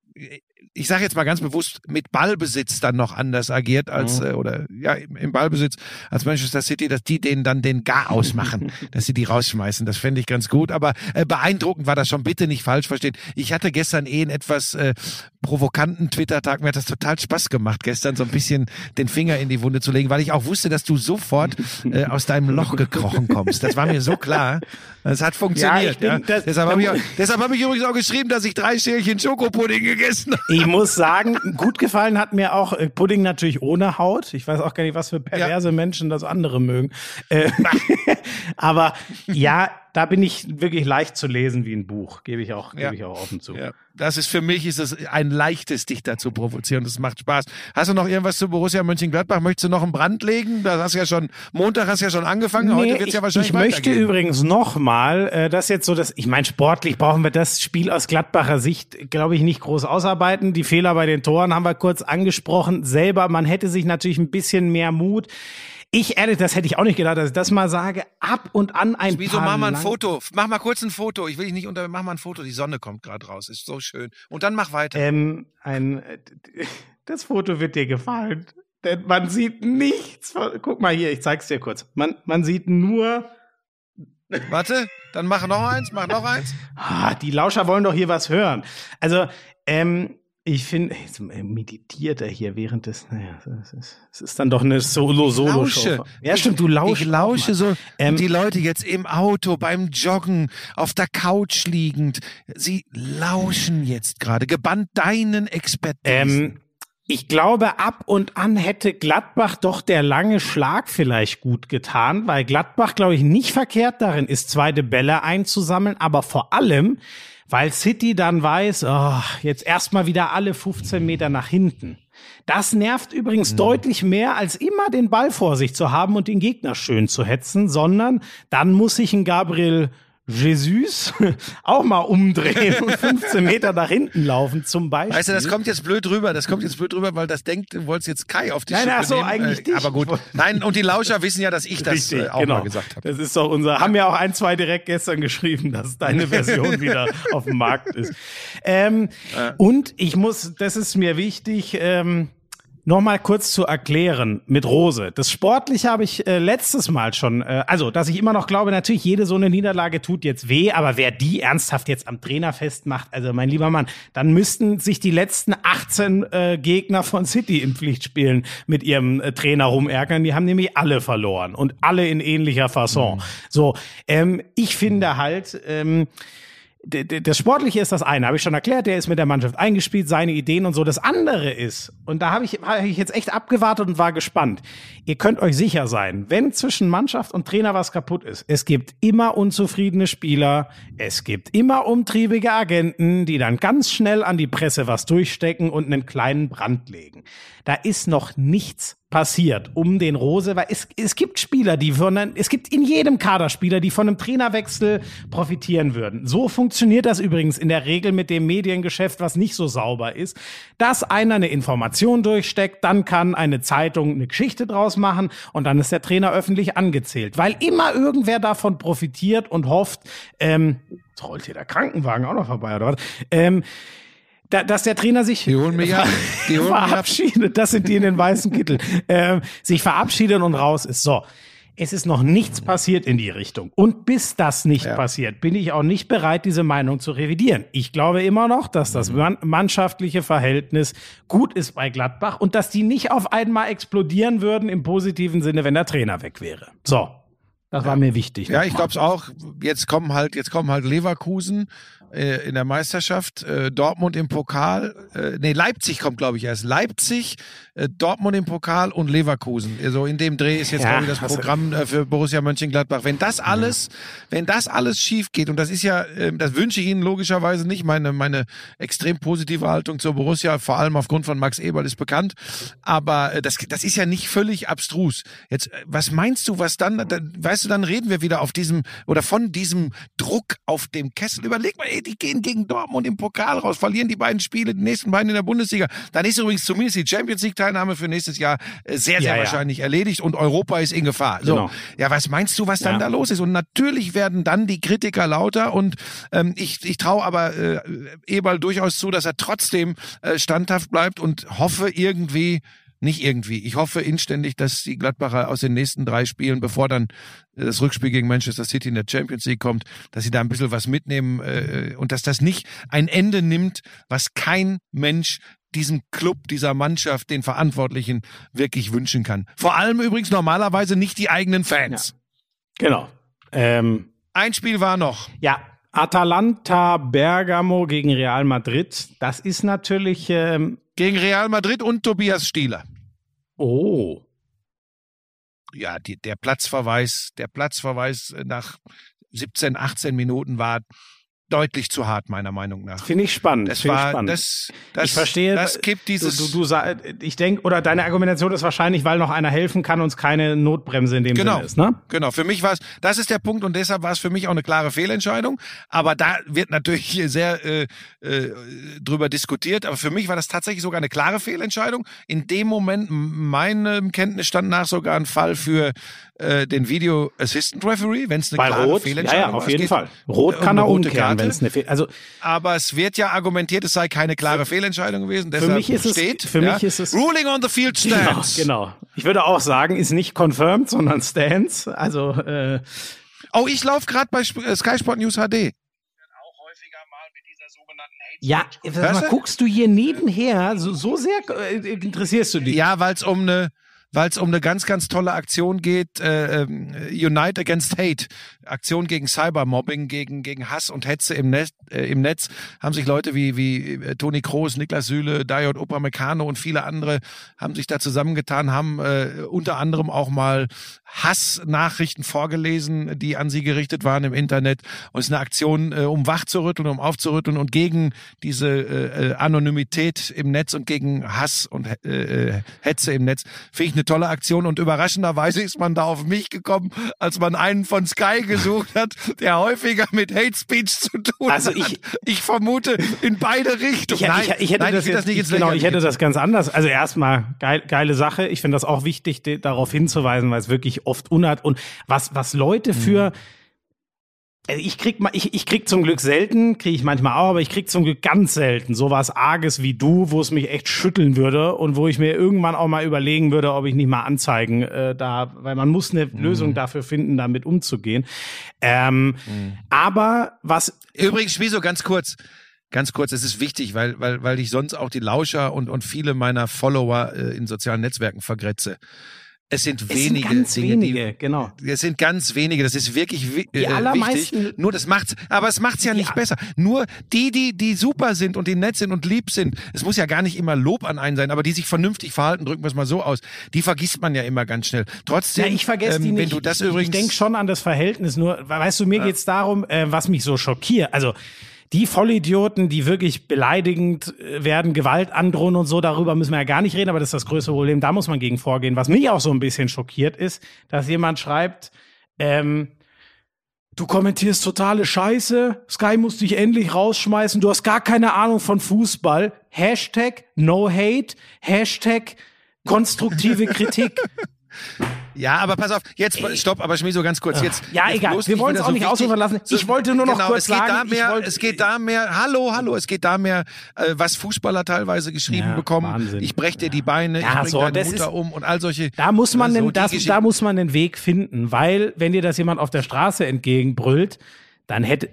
ich sage jetzt mal ganz bewusst, mit Ballbesitz dann noch anders agiert als, Mhm. äh, oder ja, im, im Ballbesitz als Manchester City, dass die denen dann den Gar ausmachen, dass sie die rausschmeißen. Das fände ich ganz gut. Aber äh, beeindruckend war das schon, bitte nicht falsch verstehen. Ich hatte gestern eh einen etwas äh, provokanten Twitter-Tag. Mir hat das total Spaß gemacht, gestern so ein bisschen den Finger in die Wunde zu legen, weil ich auch wusste, dass du sofort äh, aus deinem Loch gekrochen kommst. Das war mir so klar. Das hat funktioniert. bin- Ja, das- deshalb habe ich, auch- deshalb hab ich übrigens auch geschrieben, dass ich drei Schälchen Schokopudding gegessen habe. Ich muss sagen, gut gefallen hat mir auch äh, Pudding natürlich ohne Haut. Ich weiß auch gar nicht, was für perverse Menschen das andere mögen. Äh, aber ja, da bin ich wirklich leicht zu lesen wie ein Buch, gebe ich auch, gebe Ja. ich auch offen zu. Ja, das ist für mich ist es ein leichtes, dich dazu provozieren. Das macht Spaß. Hast du noch irgendwas zu Borussia Mönchengladbach? Möchtest du noch einen Brand legen? Das hast du ja schon Montag hast du ja schon angefangen. Heute wird es ich, ja wahrscheinlich ich möchte übrigens nochmal, äh, das jetzt so, das, ich meine, sportlich brauchen wir das Spiel aus Gladbacher Sicht, glaube ich, nicht groß ausarbeiten. Die Fehler bei den Toren haben wir kurz angesprochen. Selber, man hätte sich natürlich ein bisschen mehr Mut. Ich ehrlich, das hätte ich auch nicht gedacht, dass ich das mal sage. Ab und an ein Wieso paar mach mal ein Foto? Mach mal kurz ein Foto. Ich will dich nicht unter. Mach mal ein Foto. Die Sonne kommt gerade raus. Ist so schön. Und dann mach weiter. Ähm, ein, das Foto wird dir gefallen. Denn man sieht nichts. Von, guck mal hier, ich zeig's dir kurz. Man, man sieht nur. Warte. Dann mach noch eins. Mach noch eins. Ah, die Lauscher wollen doch hier was hören. Also, ähm, ich finde, jetzt meditiert er hier während des, naja, es ist, ist dann doch eine Solo-Solo-Show. Ja, stimmt, du lauschst. Ich lausche so. Ähm, die Leute jetzt im Auto, beim Joggen, auf der Couch liegend. Sie lauschen jetzt gerade. Gebannt deinen Expertisen. Ähm, ich glaube, ab und an hätte Gladbach doch der lange Schlag vielleicht gut getan, weil Gladbach, glaube ich, nicht verkehrt darin ist, zweite Bälle einzusammeln, aber vor allem, weil City dann weiß, oh, jetzt erstmal wieder alle 15 Meter nach hinten. Das nervt übrigens deutlich mehr, als immer den Ball vor sich zu haben und den Gegner schön zu hetzen, sondern dann muss sich ein Gabriel Jesus auch mal umdrehen und 15 Meter nach hinten laufen, zum Beispiel. Weißt du, das kommt jetzt blöd rüber. Das kommt jetzt blöd rüber, weil das denkt, du wolltest jetzt Kai auf die Nein, ach so, nehmen. eigentlich äh, dich. Aber gut. Nein, und die Lauscher wissen ja, dass ich das äh, auch mal gesagt habe. Das ist doch unser, haben ja auch ein, zwei direkt gestern geschrieben, dass deine Version wieder auf dem Markt ist. Ähm, Und ich muss, das ist mir wichtig, ähm, Nochmal kurz zu erklären mit Rose. Das Sportliche habe ich äh, letztes Mal schon, äh, also dass ich immer noch glaube, natürlich jede so eine Niederlage tut jetzt weh, aber wer die ernsthaft jetzt am Trainer festmacht, also mein lieber Mann, dann müssten sich die letzten 18 äh, Gegner von City im Pflichtspielen mit ihrem äh, Trainer rumärgern. Die haben nämlich alle verloren und alle in ähnlicher Fasson. So, ähm, ich finde halt, ähm, das Sportliche ist das eine, habe ich schon erklärt, der ist mit der Mannschaft eingespielt, seine Ideen und so. Das andere ist, und da habe ich, hab ich jetzt echt abgewartet und war gespannt. Ihr könnt euch sicher sein, wenn zwischen Mannschaft und Trainer was kaputt ist, es gibt immer unzufriedene Spieler, es gibt immer umtriebige Agenten, die dann ganz schnell an die Presse was durchstecken und einen kleinen Brand legen. Da ist noch nichts passiert um den Rose, weil es, es gibt Spieler, die von, einem- es gibt in jedem Kader Spieler, die von einem Trainerwechsel profitieren würden. So funktioniert das übrigens in der Regel mit dem Mediengeschäft, was nicht so sauber ist, dass einer eine Information durchsteckt, dann kann eine Zeitung eine Geschichte draus machen und dann ist der Trainer öffentlich angezählt, weil immer irgendwer davon profitiert und hofft, ähm, jetzt rollt hier der Krankenwagen auch noch vorbei oder was? Ähm, da, dass der Trainer sich Die holen mich ab. Die holen mich ab. verabschiedet, das sind die in den weißen Kitteln, ähm, sich verabschiedet und raus ist. So. Es ist noch nichts passiert in die Richtung. Und bis das nicht Ja. passiert, bin ich auch nicht bereit, diese Meinung zu revidieren. Ich glaube immer noch, dass das man mannschaftliche Verhältnis gut ist bei Gladbach und dass die nicht auf einmal explodieren würden im positiven Sinne, wenn der Trainer weg wäre. So. Das war mir wichtig. Ja, ich glaube es auch. Jetzt kommen halt, jetzt kommen halt Leverkusen äh, in der Meisterschaft, äh, Dortmund im Pokal, äh, nee, Leipzig kommt, glaube ich, erst. Leipzig, äh, Dortmund im Pokal und Leverkusen. Also in dem Dreh ist jetzt, Ja, glaube ich, das Programm äh, für Borussia Mönchengladbach. Wenn das alles, wenn das alles schief geht, und das ist ja, äh, das wünsche ich Ihnen logischerweise nicht, meine, meine extrem positive Haltung zur Borussia, vor allem aufgrund von Max Eberl, ist bekannt. Aber äh, das, das ist ja nicht völlig abstrus. Jetzt, äh, was meinst du, was dann, dann, weißt du, dann reden wir wieder auf diesem, oder von diesem Druck auf dem Kessel. Überleg mal, ey, die gehen gegen Dortmund im Pokal raus, verlieren die beiden Spiele, die nächsten beiden in der Bundesliga. Dann ist übrigens zumindest die Champions League Teilnahme für nächstes Jahr äh, sehr, sehr Ja, ja. wahrscheinlich erledigt und Europa ist in Gefahr. So. Genau. Ja, was meinst du, was dann Ja. da los ist? Und natürlich werden dann die Kritiker lauter und ähm, ich, ich traue aber äh, Eberl durchaus zu, dass er trotzdem äh, standhaft bleibt und hoffe irgendwie, nicht irgendwie, ich hoffe inständig, dass die Gladbacher aus den nächsten drei Spielen, bevor dann äh, das Rückspiel gegen Manchester City in der Champions League kommt, dass sie da ein bisschen was mitnehmen äh, und dass das nicht ein Ende nimmt, was kein Mensch diesem Club, dieser Mannschaft, den Verantwortlichen wirklich wünschen kann. Vor allem übrigens normalerweise nicht die eigenen Fans. Genau. Ähm, Ein Spiel war noch. Ja, Atalanta Bergamo gegen Real Madrid. Das ist natürlich. Ähm, Gegen Real Madrid und Tobias Stieler. Oh. Ja, die, der Platzverweis, der Platzverweis nach 17, 18 Minuten war deutlich zu hart, meiner Meinung nach. Finde ich spannend. Das Finde ich war, spannend. das, das, ich verstehe. das gibt dieses, Du, du, du, ich denke, oder deine Argumentation ist wahrscheinlich, weil noch einer helfen kann, uns keine Notbremse in dem Genau. Sinne ist, ne? Genau, für mich war es, das ist der Punkt und deshalb war es für mich auch eine klare Fehlentscheidung. Aber da wird natürlich hier sehr äh, äh, drüber diskutiert. Aber für mich war das tatsächlich sogar eine klare Fehlentscheidung. In dem Moment, meinem Kenntnisstand nach, sogar ein Fall für äh, den Video Assistant Referee, wenn es eine Bei klare Rot, ja, Fehlentscheidung ja, war. auf jeden geht Fall. Rot kann eine er umkehren, Karte. Wenn es eine Fehl Also Aber es wird ja argumentiert, es sei keine klare Fehlentscheidung gewesen. Deshalb mich ist es- steht, für ja, mich ist es- Ruling on the field genau, stands. genau. Ich würde auch sagen, ist nicht confirmed, sondern stands. Also äh, Oh, ich laufe gerade bei äh, Sky Sport News HD. ja, mal, guckst du hier nebenher, so, so sehr äh, interessierst du dich. Ja, weil es um eine weil es um eine ganz, ganz tolle Aktion geht, äh, ähm, Unite Against Hate, Aktion gegen Cybermobbing, gegen, gegen Hass und Hetze im Netz, äh, im Netz, haben sich Leute wie, wie äh, Toni Kroos, Niklas Süle, Dayot Upamecano und viele andere haben sich da zusammengetan, haben äh, unter anderem auch mal Hassnachrichten vorgelesen, die an sie gerichtet waren im Internet. Und es ist eine Aktion, äh, um wachzurütteln, um aufzurütteln und gegen diese äh, äh, Anonymität im Netz und gegen Hass und äh, äh, Hetze im Netz. Finde ich eine tolle Aktion und überraschenderweise ist man da auf mich gekommen, als man einen von Sky gesucht hat, der häufiger mit Hate Speech zu tun Also hat. ich- ich vermute in beide Richtungen. Ich, nein, ich, ich hätte nein, das, ich will jetzt, das nicht ins genau, ich Lächerliche hätte das ganz anders. Also erstmal geil, geile Sache. Ich finde das auch wichtig, darauf hinzuweisen, weil es wirklich oft unart und was was Leute für also ich krieg mal, ich, ich krieg zum Glück selten, kriege ich manchmal auch, aber ich krieg zum Glück ganz selten sowas Arges wie du, wo es mich echt schütteln würde und wo ich mir irgendwann auch mal überlegen würde, ob ich nicht mal anzeigen äh, da, weil man muss eine Lösung dafür finden, damit umzugehen. Ähm, Aber was Übrigens, Schmiso, ganz kurz. Ganz kurz, es ist wichtig, weil, weil, weil ich sonst auch die Lauscher und, und viele meiner Follower äh, in sozialen Netzwerken vergrätze. Es sind Es wenige sind ganz Dinge, wenige, die, genau. Es sind ganz wenige, das ist wirklich wi Die äh, allermeisten- wichtig. Nur das macht's, aber es macht's ja nicht Ja. besser. Nur die, die, die super sind und die nett sind und lieb sind, es muss ja gar nicht immer Lob an einen sein, aber die sich vernünftig verhalten, drücken wir es mal so aus, die vergisst man ja immer ganz schnell. Trotzdem, Ja, ich vergesse ähm, die nicht. wenn du das ich, übrigens, ich denke schon an das Verhältnis, nur, weißt du, mir geht's darum, äh, was mich so schockiert. Also, die Vollidioten, die wirklich beleidigend äh, werden, Gewalt androhen und so, darüber müssen wir ja gar nicht reden, aber das ist das größte Problem, da muss man gegen vorgehen. Was mich auch so ein bisschen schockiert ist, dass jemand schreibt, ähm, Du kommentierst totale Scheiße. Sky muss dich endlich rausschmeißen. Du hast gar keine Ahnung von Fußball. Hashtag no hate. Hashtag konstruktive Kritik. Ja, aber pass auf, jetzt stopp, aber Schmieso ganz kurz jetzt. Ja, jetzt egal, wir wollen es auch nicht wichtig- ausufern lassen. Ich wollte nur noch genau, kurz es geht sagen, da ich mehr, wollte- es geht da mehr, hallo, hallo, es geht da mehr, äh, was Fußballer teilweise geschrieben Ja, bekommen. Wahnsinn. Ich brech dir die Beine, Ja, ich bring so, deine das Mutter ist- um und all solche. Da muss man, so den, die das, da muss man den Weg finden, weil wenn dir das jemand auf der Straße entgegenbrüllt, dann hätte,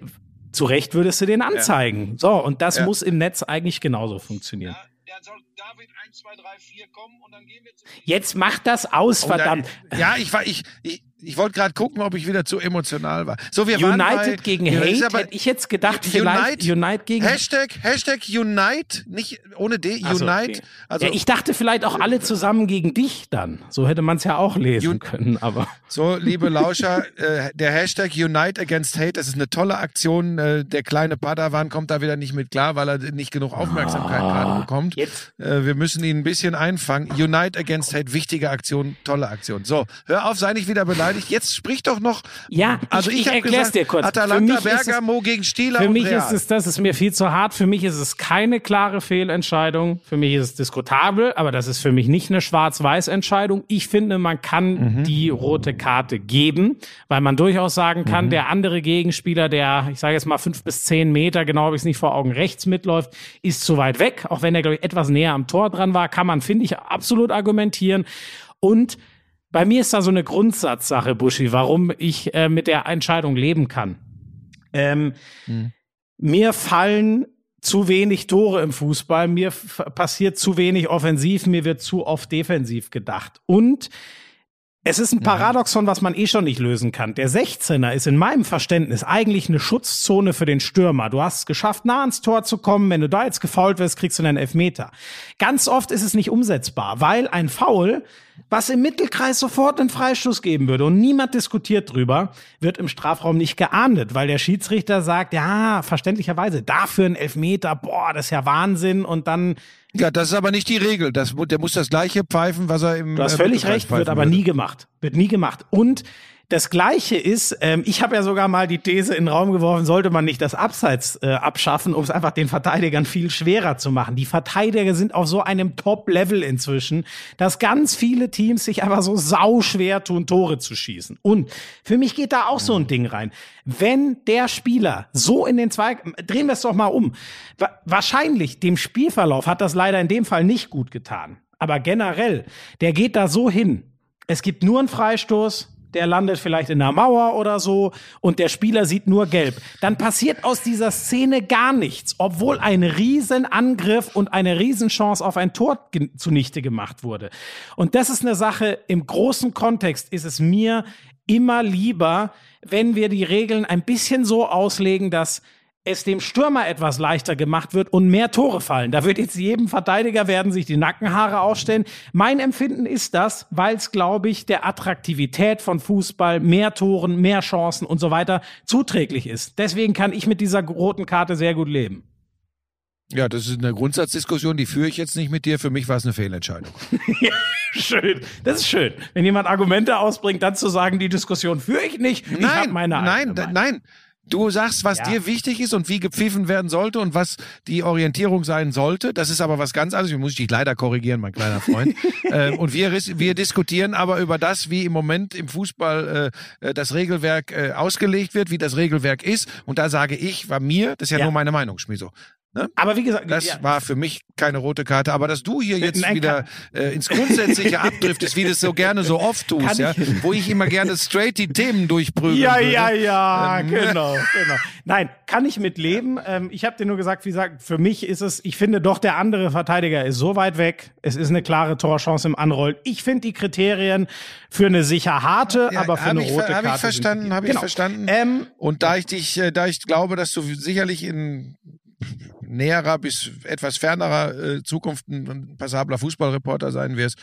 zu Recht würdest du den anzeigen. So, und das Ja. muss im Netz eigentlich genauso funktionieren. Dann soll David 1, 2, 3, 4 kommen und dann gehen wir zu Jetzt macht das aus, Oh, da- verdammt. Ja, ich war, ich, ich, ich wollte gerade gucken, ob ich wieder zu emotional war. So, wir waren bei, United gegen Ja, Hate, aber- hätte ich jetzt gedacht, Unite- vielleicht Unite gegen Hashtag, Hashtag Unite, nicht ohne D, Ach so, Unite. okay. Also, ja, ich dachte vielleicht auch alle zusammen gegen dich dann. So hätte man es ja auch lesen Un- können, aber. So, liebe Lauscher, äh, der Hashtag Unite Against Hate, das ist eine tolle Aktion. Äh, der kleine Padawan kommt da wieder nicht mit klar, weil er nicht genug Aufmerksamkeit gerade bekommt. Ah, Jetzt. Äh, wir müssen ihn ein bisschen einfangen. Unite Against Hate, wichtige Aktion, tolle Aktion. So, hör auf, sei nicht wieder beleidigt. Jetzt sprich doch noch. Ja, also ich- ich, ich hab erklär's gesagt, dir kurz. Für Atalanta mich ist es- Bergamo gegen Stieler Für mich Real. ist es, das ist mir viel zu hart. Für mich ist es keine klare Fehlentscheidung. Für mich ist es diskutabel, aber das ist für mich nicht eine Schwarz-Weiß-Entscheidung. Ich finde, man kann Mhm. die rote Karte geben, weil man durchaus sagen kann, Mhm. der andere Gegenspieler, der, ich sage jetzt mal fünf bis zehn Meter, genau habe ich es nicht vor Augen, rechts mitläuft, ist zu weit weg. Auch wenn er, glaube ich, etwas näher am Tor dran war, kann man, finde ich, absolut argumentieren. Und bei mir ist da so eine Grundsatzsache, Buschi, warum ich äh, mit der Entscheidung leben kann. Ähm, Mir fallen zu wenig Tore im Fußball, mir passiert zu wenig offensiv, mir wird zu oft defensiv gedacht. Und es ist ein Paradoxon, was man eh schon nicht lösen kann. Der 16er ist in meinem Verständnis eigentlich eine Schutzzone für den Stürmer. Du hast es geschafft, nah ans Tor zu kommen. Wenn du da jetzt gefault wirst, kriegst du einen Elfmeter. Ganz oft ist es nicht umsetzbar, weil ein Foul, was im Mittelkreis sofort einen Freistoß geben würde und niemand diskutiert drüber, wird im Strafraum nicht geahndet, weil der Schiedsrichter sagt, ja, verständlicherweise, dafür ein Elfmeter, boah, das ist ja Wahnsinn und dann ja, das ist aber nicht die Regel. Das, der muss das gleiche pfeifen, was er im. Du hast äh, völlig recht, wird aber nie gemacht. Wird nie gemacht. Und das Gleiche ist, ähm, ich habe ja sogar mal die These in den Raum geworfen, sollte man nicht das Abseits äh, abschaffen, um es einfach den Verteidigern viel schwerer zu machen. Die Verteidiger sind auf so einem Top-Level inzwischen, dass ganz viele Teams sich einfach so sau schwer tun, Tore zu schießen. Und für mich geht da auch so ein Ding rein. Wenn der Spieler so in den zwei, drehen wir es doch mal um. Wa wahrscheinlich dem Spielverlauf hat das leider in dem Fall nicht gut getan. Aber generell, der geht da so hin. Es gibt nur einen Freistoß, der landet vielleicht in der Mauer oder so und der Spieler sieht nur gelb. Dann passiert aus dieser Szene gar nichts, obwohl ein Riesenangriff und eine Riesenchance auf ein Tor zunichte gemacht wurde. Und das ist eine Sache, im großen Kontext ist es mir immer lieber, wenn wir die Regeln ein bisschen so auslegen, dass es dem Stürmer etwas leichter gemacht wird und mehr Tore fallen. Da wird jetzt jedem Verteidiger werden sich die Nackenhaare ausstellen. Mein Empfinden ist das, weil es, glaube ich, der Attraktivität von Fußball, mehr Toren, mehr Chancen und so weiter zuträglich ist. Deswegen kann ich mit dieser roten Karte sehr gut leben. Ja, das ist eine Grundsatzdiskussion, die führe ich jetzt nicht mit dir. Für mich war es eine Fehlentscheidung. Schön. Das ist schön. Wenn jemand Argumente ausbringt, dann zu sagen, die Diskussion führe ich nicht. ich Nein, meine nein, nein. Du sagst, was Ja. dir wichtig ist und wie gepfiffen werden sollte und was die Orientierung sein sollte. Das ist aber was ganz anderes. Ich muss dich leider korrigieren, mein kleiner Freund. äh, und wir, wir diskutieren aber über das, wie im Moment im Fußball äh, äh, das Regelwerk äh, ausgelegt wird, wie das Regelwerk ist. Und da sage ich, war mir, das ist ja, Ja. nur meine Meinung, Schmiso. Aber wie gesagt, Das ja, war für mich keine rote Karte, aber dass du hier jetzt Nein, wieder äh, ins Grundsätzliche abdriftest, wie du es so gerne so oft tust, ja, ich- wo ich immer gerne straight die Themen durchprügeln Ja, würde. ja, ja, Ähm, genau, genau. Nein, kann ich mit leben. Ähm, ich habe dir nur gesagt, wie gesagt, für mich ist es, ich finde doch, der andere Verteidiger ist so weit weg. Es ist eine klare Torchance im Anrollen. Ich finde die Kriterien für eine sicher harte, Ja, aber für hab eine ich, rote ver- Karte. hab ich verstanden, habe ich Genau. verstanden. Ähm, Und da ich dich, äh, da ich glaube, dass du sicherlich in näherer bis etwas fernerer äh, Zukunft ein, passabler Fußballreporter sein wirst,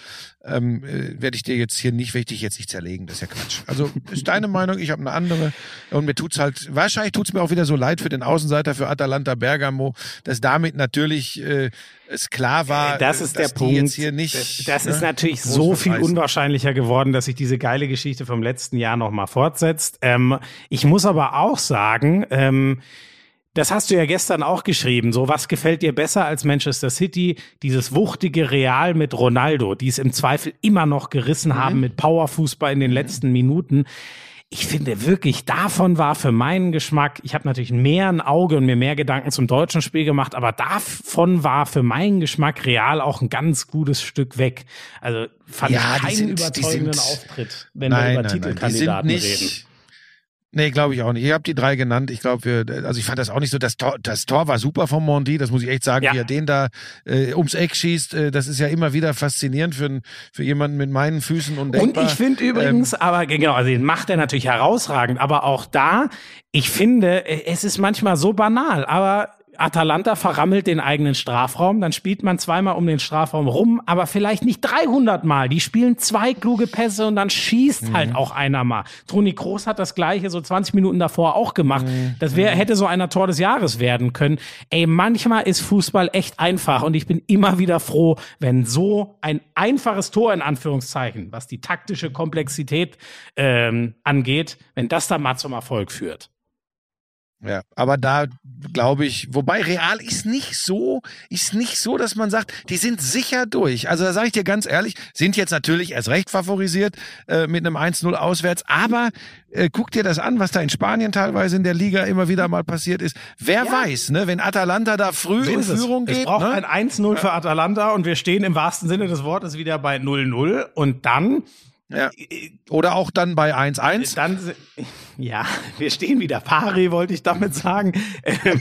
ähm, äh, werde ich dir jetzt hier nicht, werde ich dich jetzt nicht zerlegen. Das ist ja Quatsch. Also ist deine Meinung, ich habe eine andere. Und mir tut's halt, wahrscheinlich tut's mir auch wieder so leid für den Außenseiter für Atalanta Bergamo, dass damit natürlich äh, es klar war, das äh, ist der dass die Punkt. jetzt hier nicht. das das ne, ist natürlich so viel reißen. unwahrscheinlicher geworden, dass sich diese geile Geschichte vom letzten Jahr nochmal fortsetzt. Ähm, ich muss aber auch sagen, ähm, das hast du ja gestern auch geschrieben. So, was gefällt dir besser als Manchester City? Dieses wuchtige Real mit Ronaldo, die es im Zweifel immer noch gerissen Mhm. haben mit Powerfußball in den letzten Minuten. Ich finde wirklich, davon war für meinen Geschmack, ich habe natürlich mehr ein Auge und mir mehr Gedanken zum deutschen Spiel gemacht, aber davon war für meinen Geschmack Real auch ein ganz gutes Stück weg. Also fand Ja, ich keinen sind- überzeugenden sind- Auftritt, wenn wir über Titelkandidaten die sind reden. Nee, glaube ich auch nicht. Ihr habt die drei genannt. Ich glaube, wir, also ich fand das auch nicht so. Das Tor, das Tor war super von Mondi, das muss ich echt sagen, Ja. wie er den da äh, ums Eck schießt. Äh, das ist ja immer wieder faszinierend für, für jemanden mit meinen Füßen und Und ich finde übrigens, aber genau, also den macht er natürlich herausragend, aber auch da, ich finde, äh, es ist manchmal so banal, aber Atalanta verrammelt den eigenen Strafraum, dann spielt man zweimal um den Strafraum rum, aber vielleicht nicht 300 Mal. Die spielen zwei kluge Pässe und dann schießt halt auch einer mal. Toni Kroos hat das gleiche so 20 Minuten davor auch gemacht. Das wäre hätte so einer Tor des Jahres werden können. Ey, manchmal ist Fußball echt einfach und ich bin immer wieder froh, wenn so ein einfaches Tor in Anführungszeichen, was die taktische Komplexität ähm, angeht, wenn das dann mal zum Erfolg führt. Ja, aber da glaube ich, wobei Real ist nicht so, ist nicht so, dass man sagt, die sind sicher durch. Also da sage ich dir ganz ehrlich, sind jetzt natürlich erst recht favorisiert äh, mit einem 1-0 auswärts, aber äh, guck dir das an, was da in Spanien teilweise in der Liga immer wieder mal passiert ist. Wer weiß, ne, wenn Atalanta da früh in ist es. Führung Es geht, braucht ne? ein 1-0 für Atalanta und wir stehen im wahrsten Sinne des Wortes wieder bei 0-0 und dann ja. oder auch dann bei 1-1. Dann, ja, wir stehen wieder pari, wollte ich damit sagen. Ähm,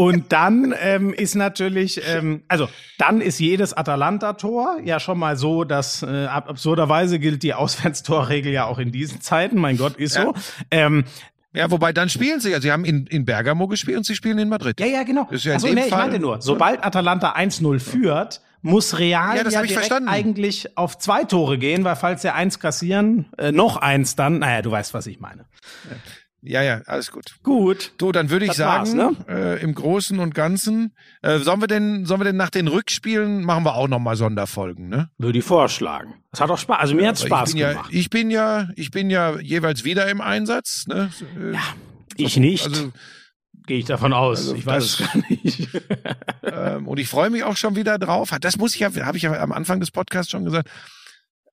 Und dann ähm, ist natürlich, ähm, also dann ist jedes Atalanta-Tor ja schon mal so, dass äh, ab absurderweise gilt die Auswärtstorregel ja auch in diesen Zeiten. Mein Gott, ist so. Ähm, Ja, wobei dann spielen sie ja. Sie haben in, in Bergamo gespielt und sie spielen in Madrid. ja, ja, genau. Das ist ja Achso, nee, ich Fall- meinte nur, sobald Atalanta 1-0 führt, muss Real Ja, ja direkt verstanden. eigentlich auf zwei Tore gehen, weil falls sie eins kassieren, äh, noch eins dann, naja, du weißt, was ich meine. Ja, ja, alles gut. Gut. Du, dann würde ich sagen, äh, im Großen und Ganzen, äh, sollen wir denn, sollen wir denn nach den Rückspielen machen wir auch nochmal Sonderfolgen, ne? Würde ich vorschlagen. Es hat auch Spaß, also mir hat Aber Spaß ich bin gemacht. Ja, ich bin ja, ich bin ja jeweils wieder im Einsatz, ne? Äh, Ja, ich nicht. Also, Gehe ich davon aus. Also ich weiß es gar nicht. ähm, und ich freue mich auch schon wieder drauf. Das muss ich ja, habe ich ja am Anfang des Podcasts schon gesagt.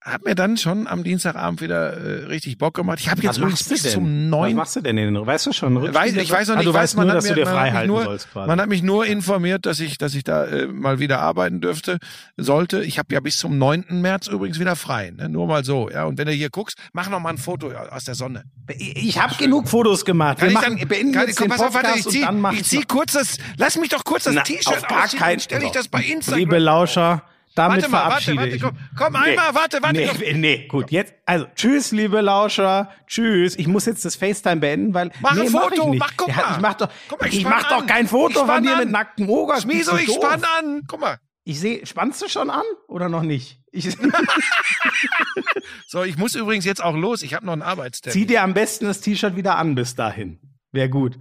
Hat mir dann schon am Dienstagabend wieder äh, richtig Bock gemacht. Ich habe jetzt übrigens bis zum Was neun machst du denn in den, weißt du schon? Weiß, ich weiß noch Ah, nicht, du was, weißt man nur, dass du mir- dir man hat frei halten nur, sollst quasi. Man hat mich nur informiert, dass ich, dass ich da äh, mal wieder arbeiten dürfte, sollte. Ich habe ja bis zum 9. März übrigens wieder frei. Ne? Nur mal so. Ja, und wenn du hier guckst, mach noch mal ein Foto aus der Sonne. ich habe genug Fotos gemacht. Wir ich machen, dann- beenden kann, jetzt komm, den pass auf, warte, ich zieh, ich zieh kurz das, lass mich doch kurz das T-Shirt auf ausziehen, dann stelle ich das bei Instagram. Liebe Lauscher, damit Warte mal, warte, verabschiede warte, ich komm, komm Nee. einmal, warte, warte. Nee, komm. nee, gut, jetzt, also, tschüss, liebe Lauscher, tschüss. Ich muss jetzt das FaceTime beenden, weil, Mach nee, ein mach Foto, nicht. mach, guck Ja, mal. Ich mach doch, Guck mal, ich ich mach doch an. kein Foto von dir an. mit nacktem Oger. Schmieso, ich spann an. Guck mal. Ich sehe, spannst du schon an oder noch nicht? Ich, So, ich muss übrigens jetzt auch los. Ich habe noch einen Arbeitstermin. zieh dir am besten das T-Shirt wieder an bis dahin. Wäre gut.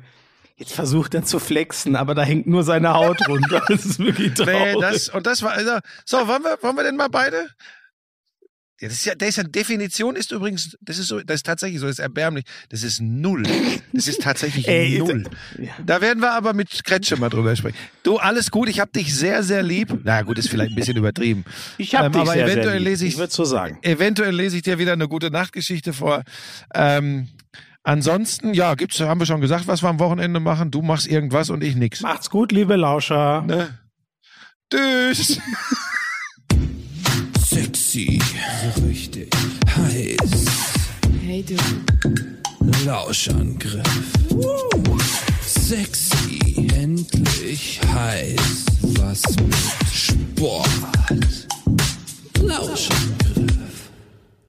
Jetzt versucht er zu flexen, aber da hängt nur seine Haut runter. Das ist wirklich traurig. Nee, das, und das war, also, so, wollen wir, wollen wir denn mal beide? Ja, das ist ja, das ist ja, Definition ist übrigens, das ist so, das ist tatsächlich so, das ist erbärmlich. Das ist null. Das ist tatsächlich Ey, null. Da werden wir aber mit Kretsche mal drüber sprechen. Du, alles gut, ich hab dich sehr, sehr lieb. Na gut, ist vielleicht ein bisschen übertrieben. ich habe Ähm, dich aber sehr, eventuell sehr lieb. lese ich- ich würde so sagen. Eventuell lese ich dir wieder eine gute Nachtgeschichte vor. Ähm, Ansonsten, ja, gibt's, haben wir schon gesagt, was wir am Wochenende machen. Du machst irgendwas und ich nix. Macht's gut, liebe Lauscher. Ne? Tschüss. Sexy, so richtig heiß. Hey du. Lauschangriff. Sexy, endlich heiß. Was mit Sport. Lauschangriff.